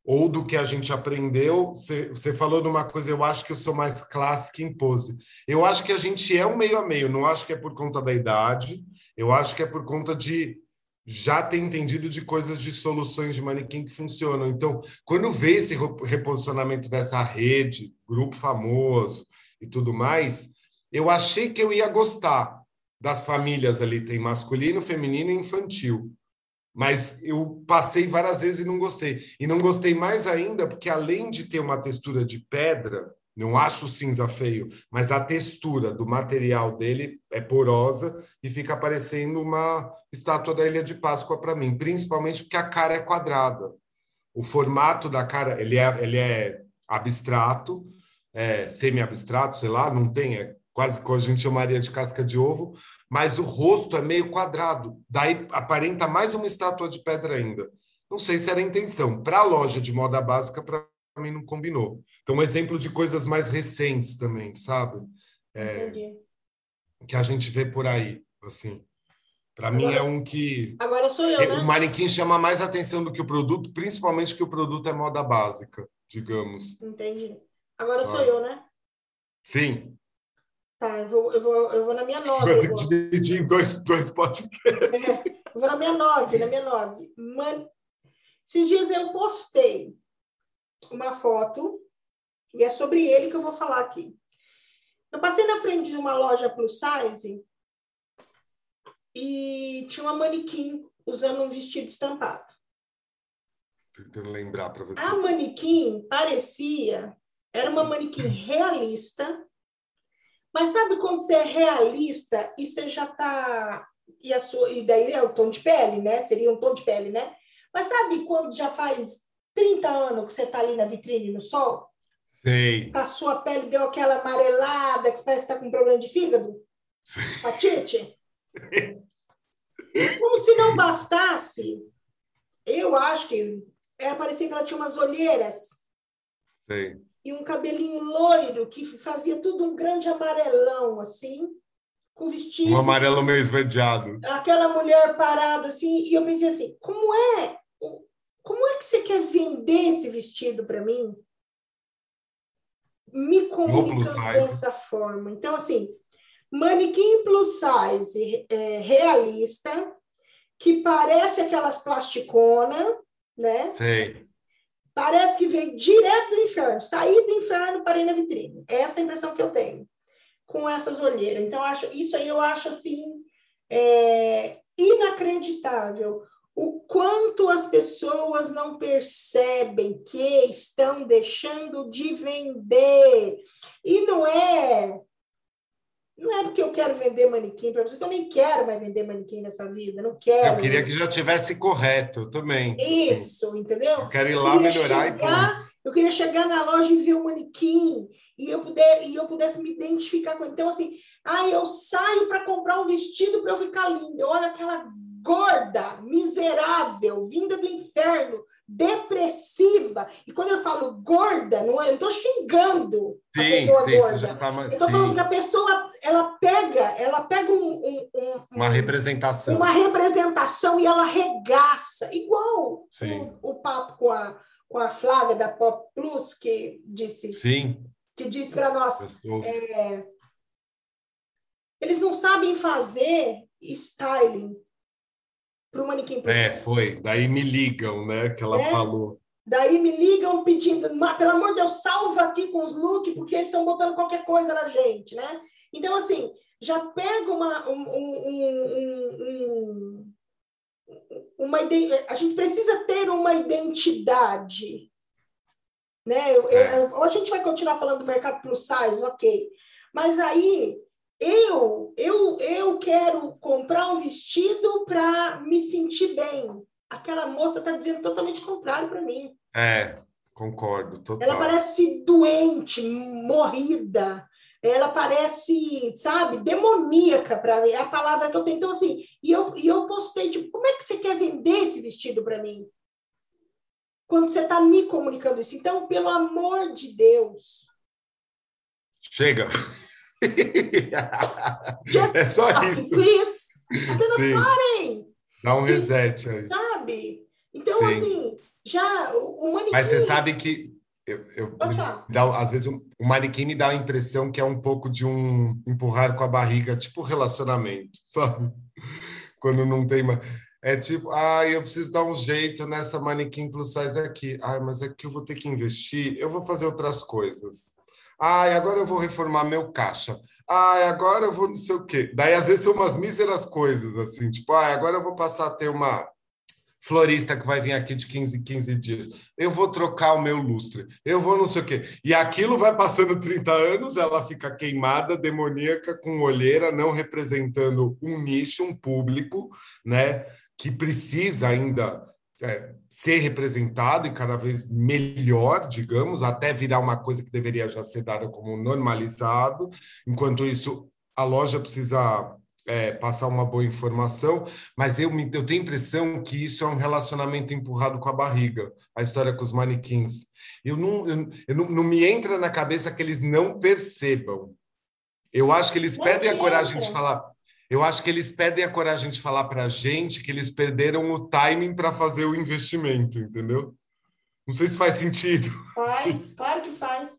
ou do que a gente aprendeu, você, falou numa coisa, eu acho que eu sou mais clássica em pose. Eu acho que a gente é um meio a meio, não acho que é por conta da idade, eu acho que é por conta de já tem entendido de coisas de soluções de manequim que funcionam. Então, quando vê esse reposicionamento dessa rede, grupo famoso e tudo mais, eu achei que eu ia gostar das famílias ali, tem masculino, feminino e infantil. Mas eu passei várias vezes e não gostei. E não gostei mais ainda porque além de ter uma textura de pedra, não acho cinza feio, mas a textura do material dele é porosa e fica parecendo uma estátua da Ilha de Páscoa para mim, principalmente porque a cara é quadrada. O formato da cara, ele é, ele é abstrato, é, semi-abstrato, sei lá, não tem, é quase que a gente chamaria de casca de ovo, mas o rosto é meio quadrado. Daí aparenta mais uma estátua de pedra ainda. Não sei se era a intenção. Para a loja de moda básica, para mim não combinou. Então, um exemplo de coisas mais recentes também, sabe? É, que a gente vê por aí, assim. Para mim é um que. Agora sou eu, né? O manequim chama mais atenção do que o produto, principalmente que o produto é moda básica, digamos. Entendi. Agora sabe? sou eu, né? Sim. Tá, eu vou, eu vou, eu vou na minha nove. Vai ter que dividir em dois, dois podcasts. É, eu vou na minha nove, na minha nove. Man... Esses dias eu postei uma foto, e é sobre ele que eu vou falar aqui. Eu passei na frente de uma loja plus size e tinha uma manequim usando um vestido estampado. Tentando lembrar para você. A manequim parecia, era uma manequim realista, mas sabe quando você é realista e você já tá e a sua e daí é o tom de pele, né? Seria um tom de pele, né? Mas sabe quando já faz 30 anos que você está ali na vitrine no sol? Sei. A sua pele deu aquela amarelada que parece que está com problema de fígado? Patite? Como se não bastasse, eu acho que era, parecia que ela tinha umas olheiras. Sei. E um cabelinho loiro que fazia tudo um grande amarelão, assim, com vestido. Um amarelo meio esverdeado. Aquela mulher parada, assim, e eu pensei assim, como é como é que você quer vender esse vestido para mim? Me comunica dessa forma. Então, assim, manequim plus size é, realista, que parece aquelas plasticona, né? Sei. Parece que veio direto do inferno, saí do inferno, parei na vitrine. Essa é a impressão que eu tenho com essas olheiras. Então, acho, isso aí eu acho assim é, inacreditável. O quanto as pessoas não percebem que estão deixando de vender. E não é não é porque eu quero vender manequim para você, que eu nem quero mais vender manequim nessa vida, não quero. Eu queria que já tivesse correto também. Isso, assim. entendeu? Eu quero ir lá melhorar chegar, e Eu queria chegar na loja e ver o manequim e eu, puder, e eu pudesse me identificar com ele. Então, assim, ah, eu saio para comprar um vestido para eu ficar linda. Eu olho aquela gorda, miserável, vinda do inferno, depressiva. E quando eu falo gorda, não é, eu estou xingando sim, a pessoa sim, gorda. Tá, eu estou falando que a pessoa ela pega, ela pega um, um, um, uma representação, uma representação e ela regaça, igual o, o, papo com a com a Flávia da Pop Plus que disse, sim, que disse para nós, é, eles não sabem fazer styling para o manequim. É, foi. Daí me ligam, né? Que ela é? falou. Daí me ligam pedindo, pelo amor de Deus, salva aqui com os looks, porque eles estão botando qualquer coisa na gente, né? Então, assim, já pega uma. Um, um, um, uma a gente precisa ter uma identidade. Né? Eu, é. eu, hoje a gente vai continuar falando do mercado plus size, ok. Mas aí eu, eu, eu quero comprar um vestido para me sentir bem. Aquela moça está dizendo totalmente contrário para mim. É, concordo. Total. Ela parece doente, morrida. Ela parece, sabe, demoníaca para mim. É a palavra que eu tenho. Então, assim, e eu, e eu postei, tipo, como é que você quer vender esse vestido para mim? Quando você está me comunicando isso. Então, pelo amor de Deus. Chega é só isso. Please. Apenas Sim. parem. Dá um reset aí. Sabe? Então, Sim. assim, já o manequim... Mas você sabe que eu, eu dá, às vezes o manequim me dá a impressão que é um pouco de um empurrar com a barriga, tipo relacionamento, sabe? Quando não tem mais. É tipo, ah, eu preciso dar um jeito nessa manequim plus size aqui. Ah, mas aqui eu vou ter que investir, eu vou fazer outras coisas. Ai, agora eu vou reformar meu caixa. Ai, agora eu vou não sei o quê. Daí, às vezes, são umas míseras coisas, assim, tipo, ai, agora eu vou passar a ter uma florista que vai vir aqui de 15 em 15 dias. Eu vou trocar o meu lustre. Eu vou não sei o quê. E aquilo vai passando 30 anos, ela fica queimada, demoníaca, com olheira, não representando um nicho, um público, né? Que precisa ainda é, ser representado e cada vez melhor, digamos, até virar uma coisa que deveria já ser dada como normalizado. Enquanto isso, a loja precisa é, passar uma boa informação, mas eu, me, eu tenho a impressão que isso é um relacionamento empurrado com a barriga, a história com os manequins. Eu não, eu, eu não, não me entra na cabeça que eles não percebam. Eu acho que eles não perdem a coragem de falar, eu acho que eles perdem a coragem de falar para a gente que eles perderam o timing para fazer o investimento, entendeu? Não sei se faz sentido. Faz, claro que faz.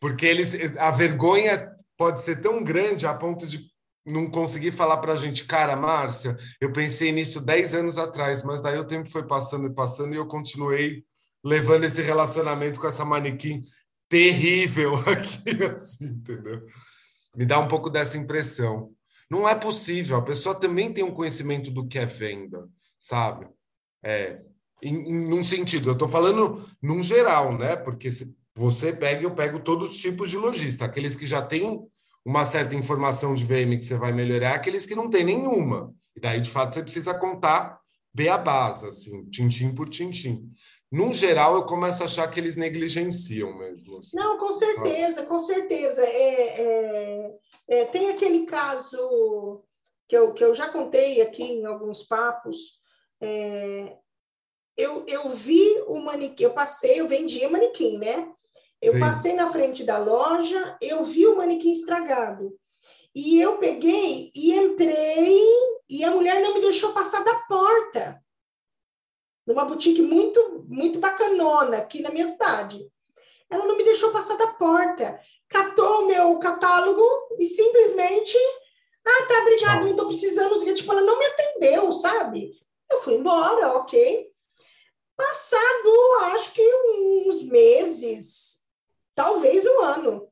Porque eles, a vergonha pode ser tão grande a ponto de não conseguir falar para a gente, cara, Márcia, eu pensei nisso 10 anos atrás, mas daí o tempo foi passando e passando e eu continuei levando esse relacionamento com essa manequim terrível aqui, assim, entendeu? Me dá um pouco dessa impressão. Não é possível. A pessoa também tem um conhecimento do que é venda, sabe? É, em, em num sentido, eu estou falando num geral, né? Porque você pega, eu pego todos os tipos de lojista. Aqueles que já têm uma certa informação de VM que você vai melhorar, aqueles que não têm nenhuma. E daí, de fato, você precisa contar base, assim, tintim por tintim. Num geral, eu começo a achar que eles negligenciam mesmo. Assim, não, com certeza, sabe? com certeza. É, é, é, tem aquele caso que eu, que eu já contei aqui em alguns papos. É, eu, eu vi o manequim, eu passei, eu vendia manequim, né? Eu Sim. passei na frente da loja, eu vi o manequim estragado. E eu peguei e entrei, e a mulher não me deixou passar da porta. Numa boutique muito, muito bacanona aqui na minha cidade. Ela não me deixou passar da porta catou o meu catálogo e simplesmente Ah, tá, obrigado, não tô precisando. Tipo, ela não me atendeu, sabe? Eu fui embora, ok. Passado, acho que uns meses, talvez um ano,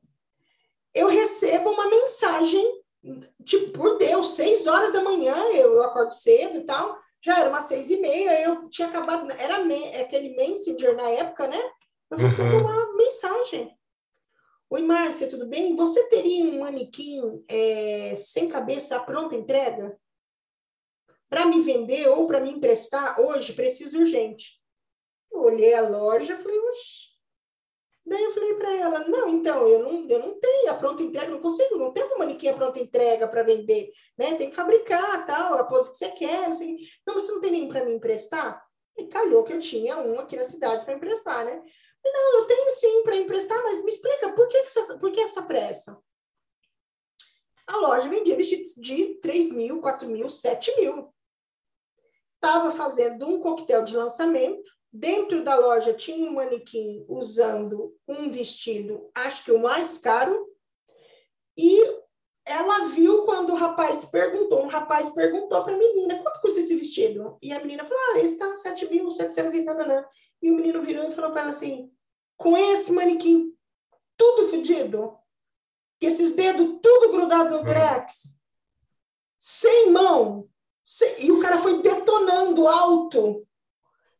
eu recebo uma mensagem, tipo, por Deus, seis horas da manhã, eu, eu acordo cedo e tal, já era umas seis e meia, eu tinha acabado, era me, aquele Messenger na época, né? Eu recebi uhum. uma mensagem. Oi, Márcia, tudo bem? Você teria um manequim é, sem cabeça à pronta entrega? Para me vender ou para me emprestar hoje, preciso urgente. Eu olhei a loja e falei, oxe. Daí eu falei para ela, não, então, eu não, eu não tenho a pronta entrega, não consigo, não tenho um manequim a pronta entrega para vender, né? Tem que fabricar, tal, a pose que você quer, não sei. Não, você não tem nenhum para me emprestar? E calhou que eu tinha um aqui na cidade para emprestar, né? Não, eu tenho sim para emprestar, mas me explica por que, que essa, por que essa pressa? A loja vendia vestidos de 3 mil, 4 mil, 7 mil. Estava fazendo um coquetel de lançamento. Dentro da loja tinha um manequim usando um vestido, acho que o mais caro. E ela viu quando o rapaz perguntou, um rapaz perguntou para a menina, quanto custa esse vestido? E a menina falou, ah, esse está 7 mil, 700 e nananã. E o menino virou e falou para ela assim: com esse manequim tudo fedido, esses dedos tudo grudado no grex, sem mão, sem... e o cara foi detonando alto.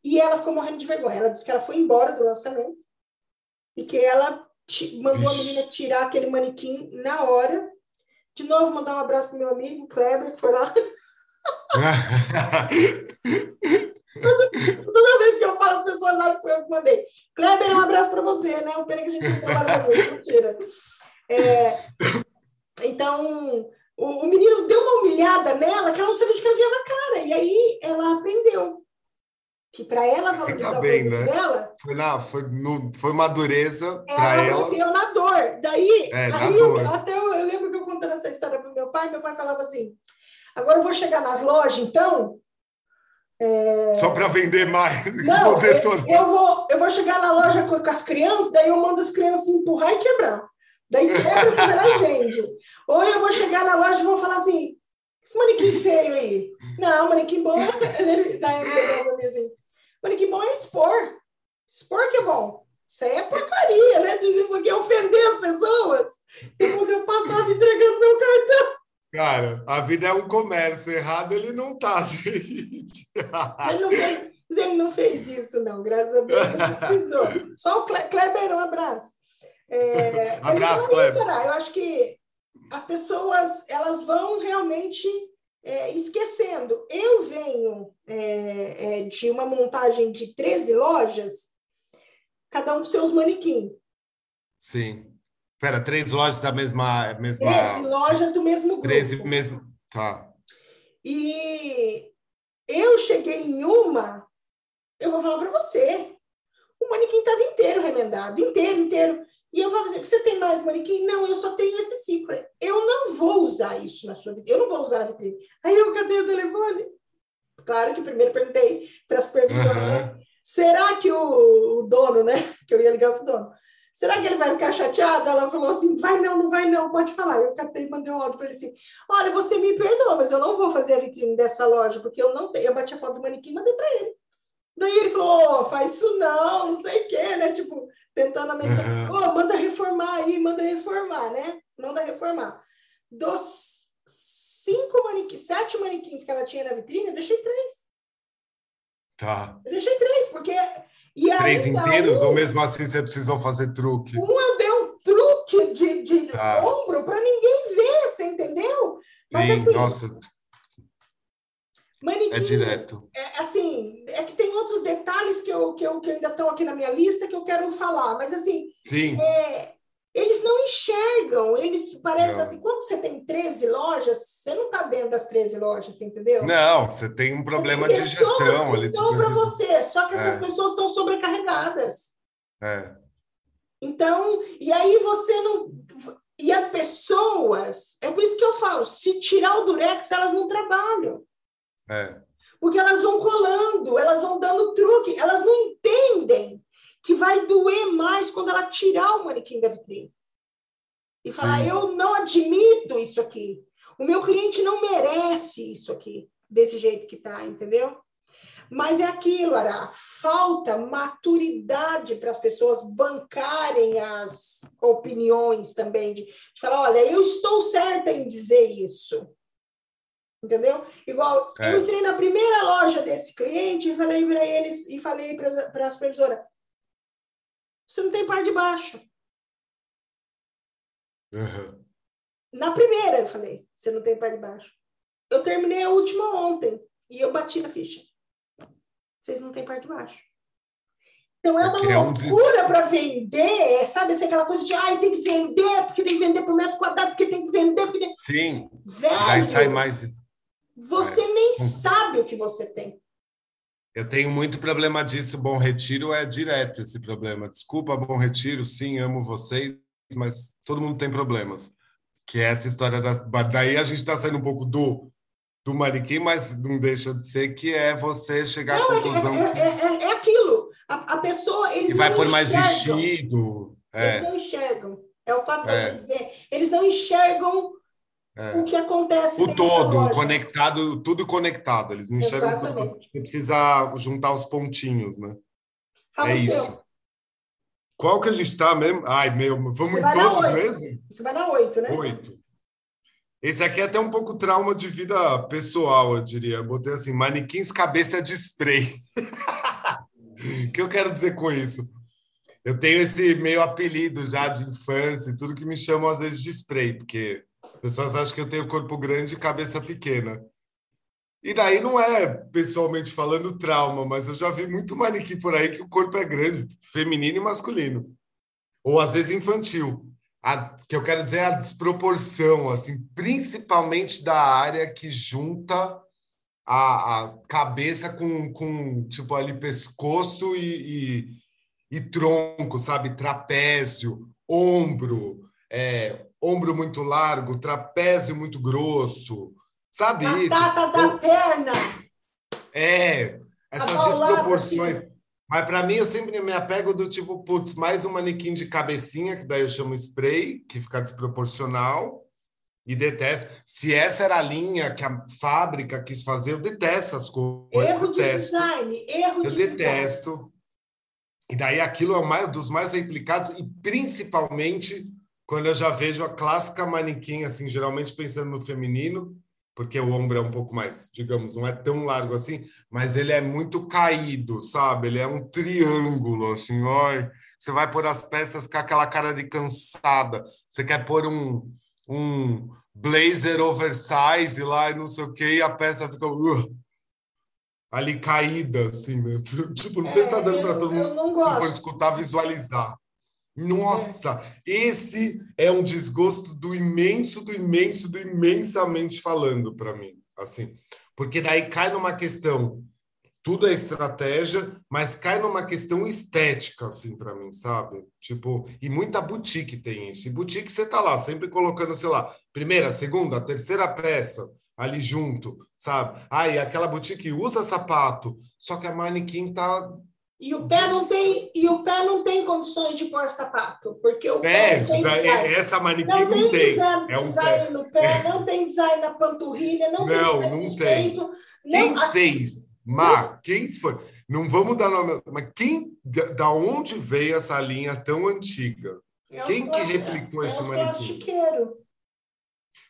E ela ficou morrendo de vergonha. Ela disse que ela foi embora do lançamento e que ela mandou a menina tirar aquele manequim na hora. De novo, mandar um abraço pro meu amigo Kleber, que foi lá. Toda vez que eu falo, as pessoas acham que eu mandei. Kleber, um abraço para você, né? O pena que a gente não trabalha muito, mentira. É, então, o, o, menino deu uma humilhada nela que ela não sabia de que havia na cara. E aí ela aprendeu que para ela valorizar bem, o né? dela. Foi, na, foi, no, foi uma dureza para ela. Ela na dor. Daí, é, aí, dor. até eu, eu lembro que eu contando essa história para meu pai, meu pai falava assim: agora eu vou chegar nas lojas, então, é... Só para vender mais. Não, eu, eu, vou, eu vou chegar na loja com, com, as crianças, daí eu mando as crianças empurrar e quebrar. Daí quebra e vende. Ou eu vou chegar na loja e vou falar assim: esse manequim feio aí. Não, manequim bom. Daí assim: manequim bom é expor. Expor que é bom. Isso aí é porcaria, né? Porque ofender as pessoas. Depois eu passava entregando meu cartão. Cara, a vida é um comércio. Errado ele não tá, gente. Ele não fez, ele não fez isso, não. Graças a Deus, não precisou. Só o Kleber, um abraço. É, abraço, então, Kleber. Será? Eu acho que as pessoas elas vão realmente é, esquecendo. Eu venho é, é de uma montagem de 13 lojas, cada um com seus manequins. Sim. Espera, três lojas da mesma. mesma... Três lojas do mesmo grupo. Três mesmo. Tá. E eu cheguei em uma, eu vou falar para você. O manequim estava inteiro remendado, inteiro, inteiro. E eu vou dizer, você tem mais manequim? Não, eu só tenho esse ciclo. Eu não vou usar isso na sua vida. Eu não vou usar a vitrine. Aí eu, cadê o telefone? Claro que primeiro perguntei para as perguntas. Uhum. Será que o, o, dono, né? Que eu ia ligar para o dono. Será que ele vai ficar chateado? Ela falou assim: vai não, não vai não, pode falar. Eu captei e mandei um áudio para ele assim: olha, você me perdoa, mas eu não vou fazer a vitrine dessa loja, porque eu não tenho. Eu bati a foto do manequim e mandei para ele. Daí ele falou: oh, faz isso não, não sei o quê, né? Tipo, tentando aumentar. Uhum. Oh, manda reformar aí, manda reformar, né? Manda reformar. Dos cinco manequins, sete manequins que ela tinha na vitrine, eu deixei três. Tá. Eu deixei três, porque e Três inteiros um, ou mesmo assim você precisou fazer truque? Um eu dei um truque de, de tá. ombro para ninguém ver, você entendeu? Mas, Sim, assim, nossa. é direto. É, assim, é que tem outros detalhes que, eu, que, eu, que ainda estão aqui na minha lista que eu quero falar, mas assim, Sim. É, eles não enxergam, eles parecem não. assim, quando você tem 13 lojas, você não está dentro das 13 lojas, entendeu? Não, você tem um problema tem de gestão. Que estão para você, só que essas é. pessoas estão sobrecarregadas. É. Então, e aí você não. E as pessoas, é por isso que eu falo, se tirar o durex, elas não trabalham. É. Porque elas vão colando, elas vão dando truque, elas não entendem que vai doer mais quando ela tirar o manequim da vitrine. E falar, Sim. eu não admito isso aqui. O meu cliente não merece isso aqui, desse jeito que tá, entendeu? Mas é aquilo, Ara, falta maturidade para as pessoas bancarem as opiniões também, de, de, falar, olha, eu estou certa em dizer isso. Entendeu? Igual, é. eu entrei na primeira loja desse cliente e falei para eles, e falei para a supervisora, você não tem par de baixo. Uhum. Na primeira, eu falei, você não tem par de baixo. Eu terminei a última ontem e eu bati na ficha vocês não têm parte de baixo. Então é uma loucura para vender, sabe? Assim, aquela coisa de ai, tem que vender, porque tem que vender por metro quadrado, porque tem que vender, porque. Sim. Velho, Daí sai mais. Você é. nem sabe o que você tem. Eu tenho muito problema disso. Bom Retiro é direto esse problema. Desculpa, Bom Retiro, sim, amo vocês, mas todo mundo tem problemas. Que é essa história da. Daí a gente está saindo um pouco do do manequim, mas não deixa de ser que é você chegar não, à é conclusão. É, é, é, é aquilo. A, a, pessoa. Eles e vai pôr mais vestido. É. Eles não enxergam. É o fato de dizer. Eles não enxergam o que acontece. O todo, conectado, tudo conectado. Eles não enxergam tudo. Você precisa juntar os pontinhos, né? É isso. Seu. Qual que a gente está mesmo? Ai, meu, vamos em todos mesmo? Você vai dar oito, né? Oito. Esse aqui é até um pouco trauma de vida pessoal, eu diria. Eu botei assim, manequins cabeça de spray. O que eu quero dizer com isso? Eu tenho esse meio apelido já de infância e tudo que me chamam às vezes de spray, porque pessoas acham que eu tenho corpo grande e cabeça pequena. E daí não é, pessoalmente falando, trauma, mas eu já vi muito manequim por aí que o corpo é grande, feminino e masculino. Ou às vezes infantil a, que eu quero dizer a desproporção, assim, principalmente da área que junta a, a cabeça com, com, tipo, ali pescoço e, e, e tronco, sabe? Trapézio, ombro, é, ombro muito largo, trapézio muito grosso, sabe a isso? Batata da eu, perna! É, essas desproporções. Assim. Mas para mim, eu sempre me apego do tipo, putz, mais um manequim de cabecinha, que daí eu chamo spray, que fica desproporcional, e detesto. Se essa era a linha que a fábrica quis fazer, eu detesto as coisas. Erro de design, erro eu de detesto. Design. E daí aquilo é um dos mais replicados, e principalmente quando eu já vejo a clássica manequim, assim, geralmente pensando no feminino, porque o ombro é um pouco mais, digamos, não é tão largo assim, mas ele é muito caído, sabe? Ele é um triângulo, assim, ó. Você vai pôr as peças com aquela cara de cansada. Você quer pôr um, um blazer oversize lá e não sei o quê, e a peça fica uh, ali caída, assim, né? Tipo, não sei se tá dando para todo mundo que for escutar, visualizar. Nossa, esse é um desgosto do imenso, do imenso, do imensamente falando para mim, assim, porque daí cai numa questão, tudo é estratégia, mas cai numa questão estética, assim, para mim, sabe? Tipo, e muita boutique tem isso. E boutique você tá lá, sempre colocando, sei lá, primeira, segunda, terceira peça ali junto, sabe? Ah, aquela boutique usa sapato, só que a manequim tá e o pé não tem e o pé não tem condições de pôr sapato, porque o pé é, daí, essa manequim não, não tem. Design, é um design pé. no pé, é. não tem design na panturrilha, não, não tem. Não, tem. Quem não, fez? Má, quem foi? Não vamos dar nome, mas quem, da onde veio essa linha tão antiga? É quem que replicou é, esse é manequim?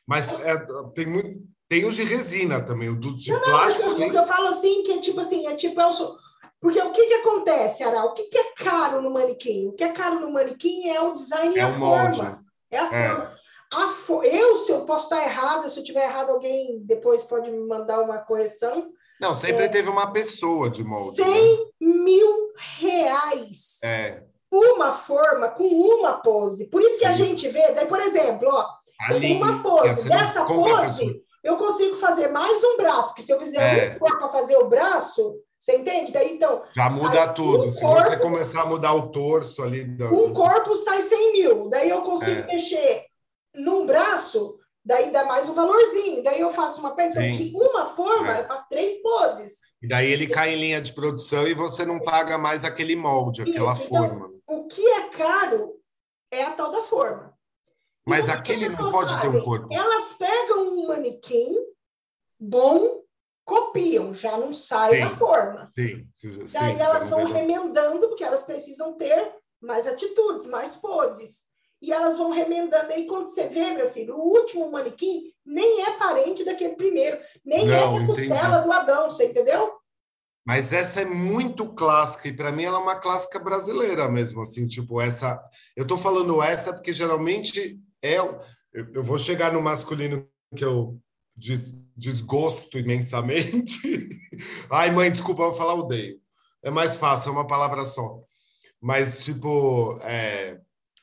Mas é, tem muito, tem os de resina também, o do de não, plástico. Não, o que eu falo assim, que é tipo assim, é tipo, eu sou, porque o que, que acontece, Ara? O que, que é caro no manequim? O que é caro no manequim é o design e é a forma. É a é. forma. A fo... Eu, se eu posso estar errado, se eu tiver errado, alguém depois pode me mandar uma correção. Não, sempre é... teve uma pessoa de molde. 100 né? mil reais. É. Uma forma com uma pose. Por isso que Sim. a gente vê, daí, por exemplo, ó, Ali, uma pose. Dessa pose, eu consigo fazer mais um braço, porque se eu fizer é. um corpo para fazer o braço, você entende? Daí, então. Já muda aí, tudo. Um Se corpo, você começar a mudar o torso ali. Um corpo sai 100 mil. Daí eu consigo é. mexer num braço, daí dá mais um valorzinho. Daí eu faço uma perna. de uma forma, é. eu faço três poses. E daí ele cai em linha de produção e você não paga mais aquele molde, aquela Isso. Então, forma. Então, o que é caro é a tal da forma. Mas aquele não pode fazem? ter um corpo. Elas pegam um manequim bom, copiam, já não sai sim, da forma. Sim, sim. Daí elas vão remendando, porque elas precisam ter mais atitudes, mais poses. E elas vão remendando. Aí quando você vê, meu filho, o último manequim nem é parente daquele primeiro, nem não, é costela do Adão, você entendeu? Mas essa é muito clássica, e para mim ela é uma clássica brasileira mesmo, assim, tipo, essa. Eu estou falando essa porque geralmente é. Eu vou chegar no masculino que eu des, desgosto imensamente. Ai, mãe, desculpa, eu vou falar odeio. É mais fácil, é uma palavra só. Mas, tipo, é,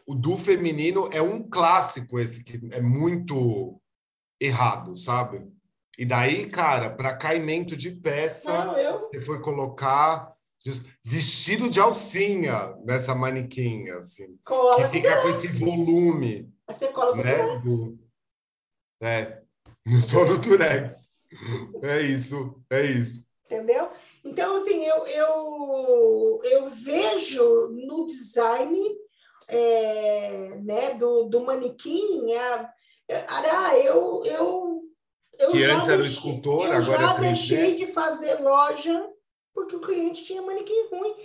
o do feminino é um clássico esse, que é muito errado, sabe? E daí, cara, para caimento de peça, Não, eu... você foi colocar vestido de alcinha nessa manequinha, assim. Cola que fica com esse volume. Você cola né? Do... É, só no Turex. É isso, é isso. Entendeu? Então, assim, eu, eu, eu vejo no design é, né, do, do manequim, a, a, eu, eu eu que antes era o escultor, eu agora já é 3D. deixei de fazer loja porque o cliente tinha manequim ruim.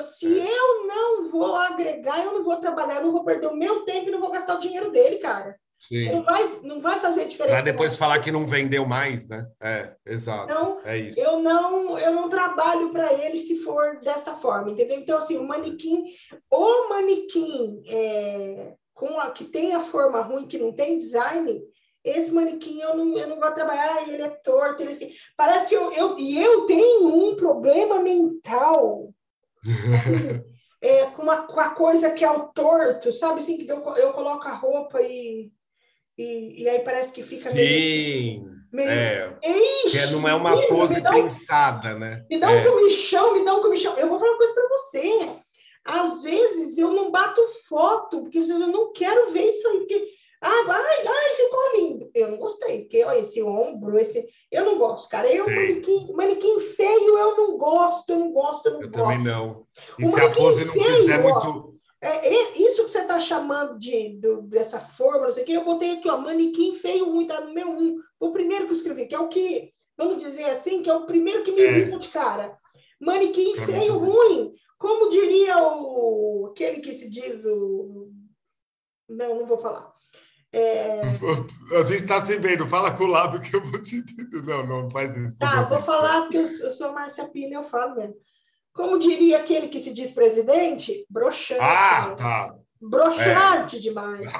Se é. eu não vou agregar, eu não vou trabalhar, eu não vou perder o meu tempo e não vou gastar o dinheiro dele, cara. Sim. Não vai, não vai fazer diferença. Mas depois não. falar que não vendeu mais, né? É, exato. Então, é isso. eu não, eu não trabalho para ele se for dessa forma, entendeu? Então, assim, o manequim, o manequim é, com a, que tem a forma ruim, que não tem design, esse manequim eu não, eu não vou trabalhar, ele é torto. Ele... Parece que eu, eu, e eu tenho um problema mental, assim, é, com, uma, com a coisa que é o torto, sabe? Assim, que eu, eu coloco a roupa e, e, e aí parece que fica Sim, meio. meio... É. Que não é uma pose um, pensada, né? Me dá um é. comichão, me dá um comichão. Eu vou falar uma coisa para você. Às vezes eu não bato foto, porque eu não quero ver isso aí, porque ah, vai, ai, ficou lindo. Eu não gostei, porque olha, esse ombro, esse. Eu não gosto, cara. Eu, manequim, manequim feio, eu não gosto, eu não gosto, eu não eu gosto. Eu também não. E o se a pose não feio, quiser muito. É, é, isso que você está chamando de, do, dessa forma, não sei o quê, eu botei aqui, ó, manequim feio ruim, tá no meu um. O primeiro que eu escrevi, que é o que, vamos dizer assim, que é o primeiro que me é. de cara. Manequim pra feio ruim. Como diria o aquele que se diz o. Não, não vou falar. É... A gente está se vendo, fala com o lábio que eu vou te entender. Não, não faz isso. Tá, vou falar porque eu, eu sou Márcia Pina, eu falo mesmo. Como diria aquele que se diz presidente, broxante. Ah, tá. Broxante é. demais.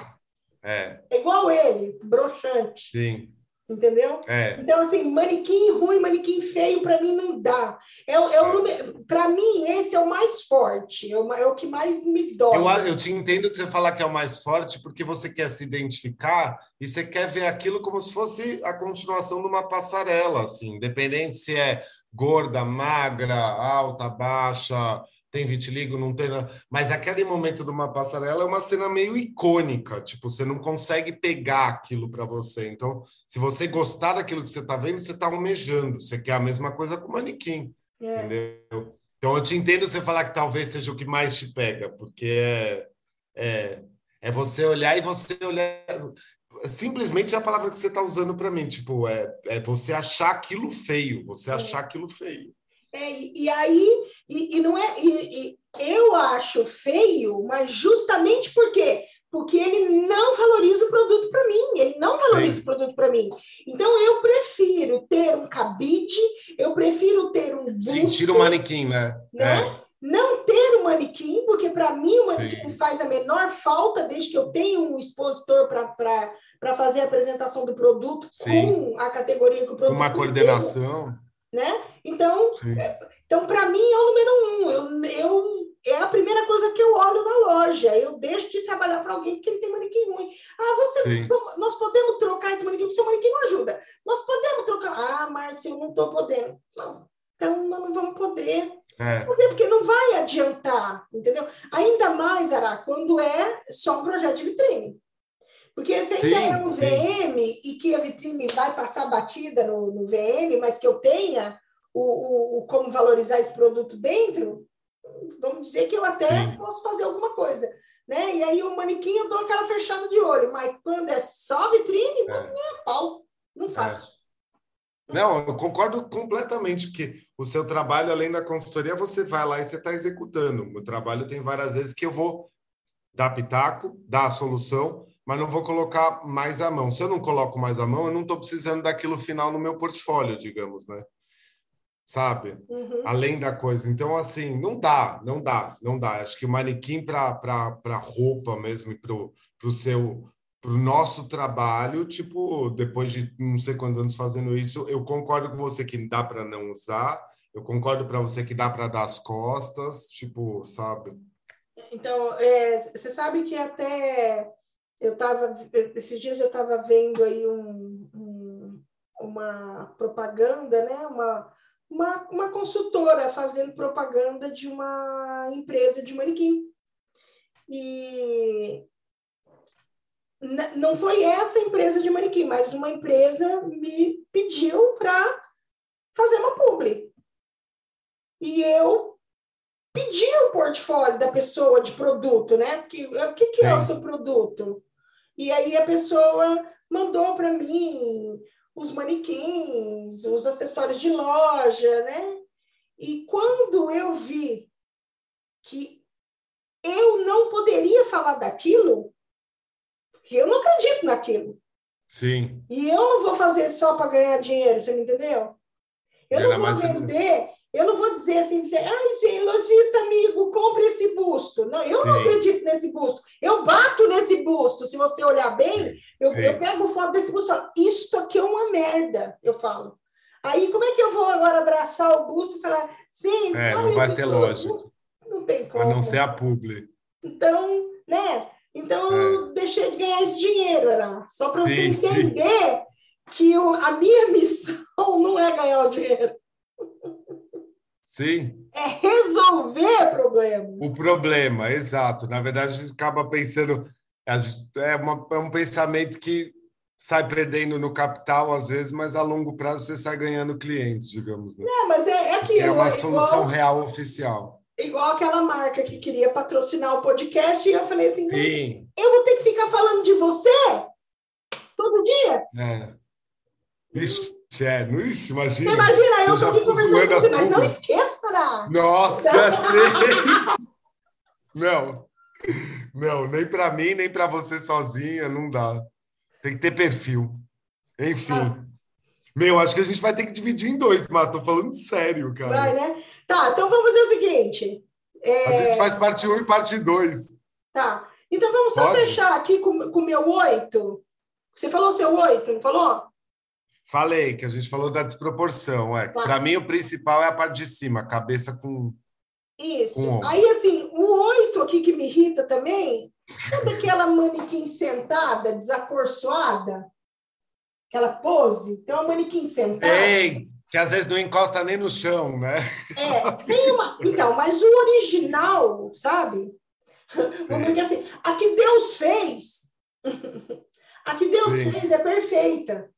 É. é. Igual ele, broxante. Sim. Entendeu? É. Então, assim, manequim ruim, manequim feio, para mim não dá. É, é é. Para mim, esse é o mais forte, é o, é o que mais me dói. Eu, eu te entendo que você falar que é o mais forte, porque você quer se identificar e você quer ver aquilo como se fosse a continuação de uma passarela, assim, independente se é gorda, magra, alta, baixa tem vitiligo, não tem. Mas aquele momento de uma passarela é uma cena meio icônica, tipo, você não consegue pegar aquilo para você. Então, se você gostar daquilo que você está vendo, você está almejando. Você quer a mesma coisa com o manequim, é. entendeu? Então, eu te entendo você falar que talvez seja o que mais te pega, porque é, é, é você olhar e você olhar. Simplesmente é a palavra que você está usando para mim, tipo, é, é você achar aquilo feio, você é. achar aquilo feio. É, e, aí, e, e não é. E, eu acho feio, mas justamente por quê? Porque ele não valoriza o produto para mim, ele não valoriza Sim. o produto para mim. Então eu prefiro ter um cabide, eu prefiro ter um busto, Sentir o manequim, né? né? É. Não ter o um manequim, porque para mim o manequim Sim. faz a menor falta, desde que eu tenha um expositor para fazer a apresentação do produto Sim. com a categoria que o produto Uma coordenação né? Então, é, então para mim é o número um. Eu, eu, é a primeira coisa que eu olho na loja. Eu deixo de trabalhar para alguém porque ele tem manequim ruim. Ah, você, nós podemos trocar esse manequim porque seu manequim não ajuda. Nós podemos trocar. Ah, Márcia, eu não estou podendo. Não, então nós não vamos poder. É. É porque não vai adiantar, entendeu? Ainda mais, Ara, quando é só um projeto de vitrine. Porque se ainda é um sim. VM e que a vitrine vai passar batida no, no VM, mas que eu tenha o, o, o, como valorizar esse produto dentro, vamos dizer que eu até sim. posso fazer alguma coisa. Né? E aí o manequim eu dou aquela fechada de olho, mas quando é só vitrine, é. não é pau, não é. faço. É. Não, eu concordo completamente, porque o seu trabalho, além da consultoria, você vai lá e você está executando. O trabalho tem várias vezes que eu vou dar pitaco, dar a solução, mas não vou colocar mais a mão. Se eu não coloco mais a mão, eu não estou precisando daquilo final no meu portfólio, digamos, né? Sabe? Uhum. Além da coisa. Então, assim, não dá, não dá, não dá. Acho que o manequim para roupa mesmo e para o seu para o nosso trabalho, tipo, depois de não sei quantos anos fazendo isso, eu concordo com você que dá para não usar, eu concordo para você que dá para dar as costas, tipo, sabe? Então, é, você sabe que até eu estava esses dias eu estava vendo aí um, um, uma propaganda, né? Uma, uma, uma consultora fazendo propaganda de uma empresa de manequim. E não foi essa empresa de manequim, mas uma empresa me pediu para fazer uma publi. E eu pedi o portfólio da pessoa de produto, né? Que, o que, que é o seu produto? E aí a pessoa mandou para mim os manequins, os acessórios de loja, né? E quando eu vi que eu não poderia falar daquilo, porque eu não acredito naquilo. Sim. E eu não vou fazer só para ganhar dinheiro, você me entendeu? Eu não vou vender eu não vou dizer assim, dizer, ai, sim, lojista amigo, compre esse busto. Não, eu Sim. não acredito nesse busto. Eu bato nesse busto. Se você olhar bem, eu, eu pego foto desse busto e falo, isto aqui é uma merda, eu falo. Aí, como é que eu vou agora abraçar o busto e falar, sim, é, não vai ter lógico. Não, não, tem como. A não ser a publi. Então, né? Então, é. eu deixei de ganhar esse dinheiro, era só para você sim, entender sim. que eu, a minha missão não é ganhar o dinheiro. Sim. É resolver problemas. O problema, exato. Na verdade, a gente acaba pensando. É, uma, é um pensamento que sai perdendo no capital às vezes, mas a longo prazo você sai ganhando clientes, digamos. Né? Não, mas é, é aquilo. É uma solução igual, real oficial. Igual aquela marca que queria patrocinar o podcast e eu falei assim: Sim. eu vou ter que ficar falando de você todo dia? É. Isso, é, não, isso, imagina. Imagina, eu tô aqui conversando com você, mas não esqueça, né? Nossa, não, não, nem para mim, nem para você sozinha, não dá. Tem que ter perfil. Enfim. Ah. Meu, acho que a gente vai ter que dividir em dois, mas tô falando sério, cara. Vai, né? Tá, então vamos fazer o seguinte. É... A gente faz parte 1 um e parte 2. Tá. Então vamos só Pode? fechar aqui com o meu oito. Você falou seu oito, não falou? Falei que a gente falou da desproporção. É. Tá. Para mim, o principal é a parte de cima, cabeça com. Isso. Com Aí, assim, o oito aqui que me irrita também, sabe aquela manequim sentada, desacorçoada? Aquela pose? Tem uma manequim sentada. Tem, que às vezes não encosta nem no chão, né? É, tem uma. Então, mas o original, sabe? Porque assim, a que Deus fez, a que Deus Sim. fez é perfeita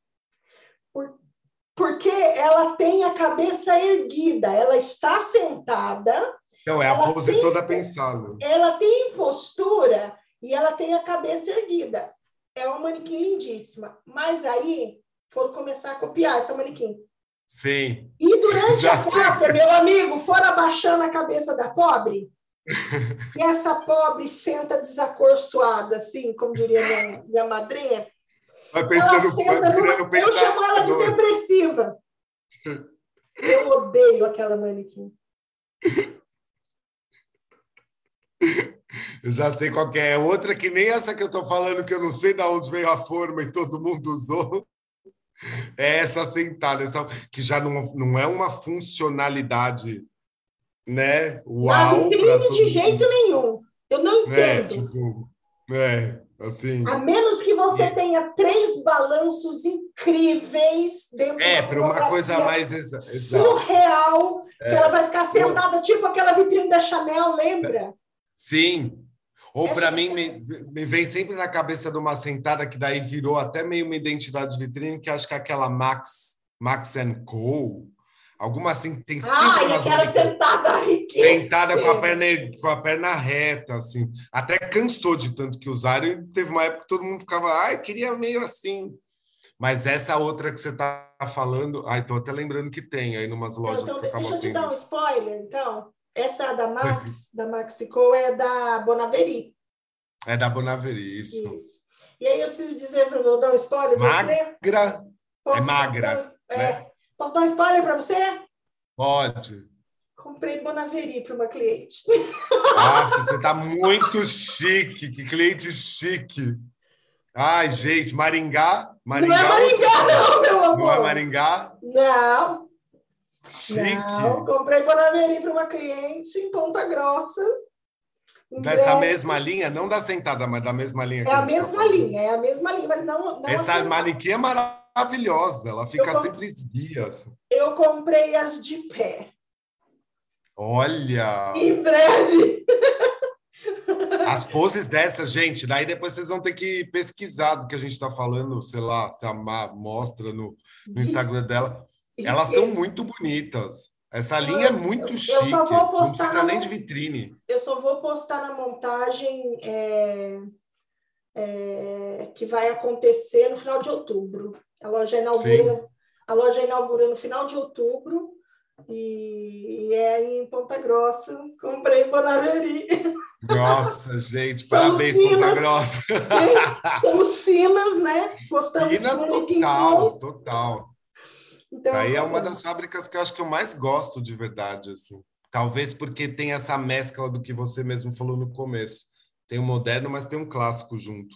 porque ela tem a cabeça erguida, ela está sentada. Não, é a pose tem, toda pensada. Ela tem postura e ela tem a cabeça erguida. É uma manequim lindíssima. Mas aí foram começar a copiar essa manequim. Sim. E durante a cópia, meu amigo, foram abaixando a cabeça da pobre. e essa pobre senta desacorçoada, assim, como diria minha, minha madrinha. Vai pensando, vai virando pensar. Eu chamo ela de depressiva. Eu odeio aquela manequim. Eu já sei qual é. Outra que nem essa que eu estou falando, que eu não sei de onde veio a forma e todo mundo usou. É essa sentada, essa, que já não, não é uma funcionalidade, né? Uau! Não de jeito nenhum. Eu não é, entendo. É, tipo, é, Assim, a menos que você e... tenha três balanços incríveis dentro É, para uma coisa mais exa surreal, é. que ela vai ficar sentada, tipo aquela vitrine da Chanel, lembra? Sim. Ou é para mim, me, me, vem sempre na cabeça de uma sentada que daí virou até meio uma identidade de vitrine, que acho que é aquela Max, Max Co. Alguma assim, tem sempre ah, umas aquela sentada riquíssima. Sentada com a, perna, com a perna reta, assim. Até cansou de tanto que usaram e teve uma época que todo mundo ficava, ai, queria meio assim. Mas essa outra que você está falando, ai, tô até lembrando que tem aí numas lojas então, que eu Deixa eu te dar um spoiler, então. Essa da Max, pois. da Maxico, é da Bonaveri. É da Bonaveri, isso. isso. E aí eu preciso dizer para eu dar um spoiler Magra. Posso, é magra. Posso dar, um, é, posso dar um spoiler para você? Pode. Comprei Bonaveri para uma cliente. Nossa, você está muito chique. Que cliente chique. Ai, gente, Maringá. Maringá não é Maringá, não, meu amor. Não é Maringá? Não. Chique. Não, comprei Bonaveri para uma cliente em Ponta Grossa. Dessa mesma linha, não da sentada, mas da mesma linha. É a, a mesma tá linha, é a mesma linha, mas não. não Essa assim, manequim é maravilhosa, ela fica sempre esguia. Eu comprei as de pé. Olha! Em breve! As poses dessas, gente, daí depois vocês vão ter que pesquisar do que a gente está falando, sei lá, se a mostra no, no Instagram dela. Elas são muito bonitas. Essa linha é muito chique. Eu só vou postar não precisa nem de vitrine. Eu só vou postar na montagem é, é, que vai acontecer no final de outubro. A loja inaugura, a loja inaugura no final de outubro e, e é em Ponta Grossa. Comprei em Bonaveri. Nossa, gente, parabéns, finas, Ponta Grossa. Somos finas, né? Gostamos finas total, total. Então, Aí é uma das fábricas que eu acho que eu mais gosto de verdade, assim. Talvez porque tem essa mescla do que você mesmo falou no começo. Tem o moderno, mas tem um clássico junto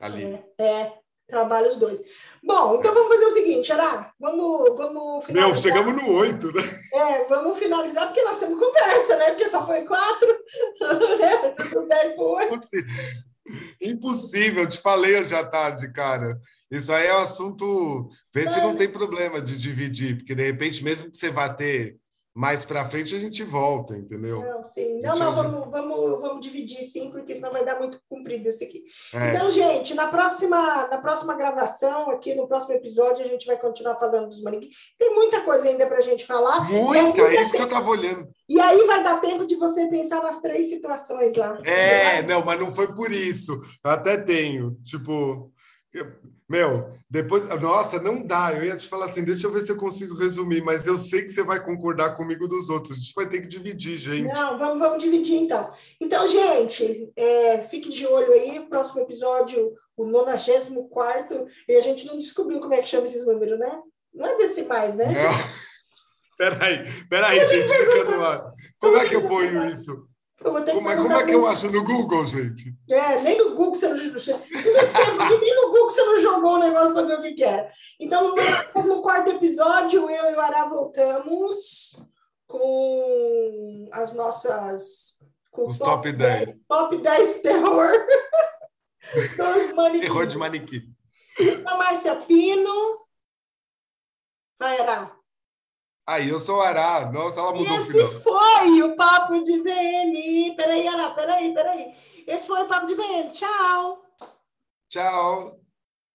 ali. É, é trabalha os dois. Bom, então vamos fazer o seguinte, Ará, vamos, vamos finalizar. Não, chegamos no oito, né? É, vamos finalizar, porque nós temos conversa, né? Porque só foi quatro, né? Dez por oito. Impossível, te falei hoje à tarde, cara. Isso aí é um assunto. Vê se não tem problema de dividir, porque de repente, mesmo que você vá ter mais para frente, a gente volta, entendeu? Não, sim. Não, não, vamos, vamos, vamos dividir sim, porque senão vai dar muito comprido esse aqui. É. Então, gente, na próxima, na próxima gravação, aqui no próximo episódio, a gente vai continuar falando dos manequins. Tem muita coisa ainda para a gente falar. Muita, é isso que eu estava olhando. E aí vai dar tempo de você pensar nas três situações lá. É, não, mas não foi por isso. Eu até tenho. Tipo, meu, depois, nossa, não dá. Eu ia te falar assim, deixa eu ver se eu consigo resumir, mas eu sei que você vai concordar comigo dos outros. A gente vai ter que dividir, gente. Não, vamos, vamos dividir então. Então, gente, é, fique de olho aí. Próximo episódio, o 94, e a gente não descobriu como é que chama esses números, né? Não é decimais, né? Não. Peraí, peraí, gente, fica no ar. Como é que eu ponho isso? Como, é, como é que eu acho no Google, gente? É, nem no Google você não, nem no Google você não jogou o negócio para ver o que, que era. Então, no quarto episódio, eu e o Ará voltamos com as nossas. Com Os top, top 10. 10. Top 10 terror. dos manequins. Terror de manequim. Sou Márcia Pino. Vai, Ará. Aí, eu sou Ará. Nossa, ela mudou Esse o foi o Papo de VM. Peraí, Ará, peraí, peraí. Esse foi o Papo de VM. Tchau. Tchau.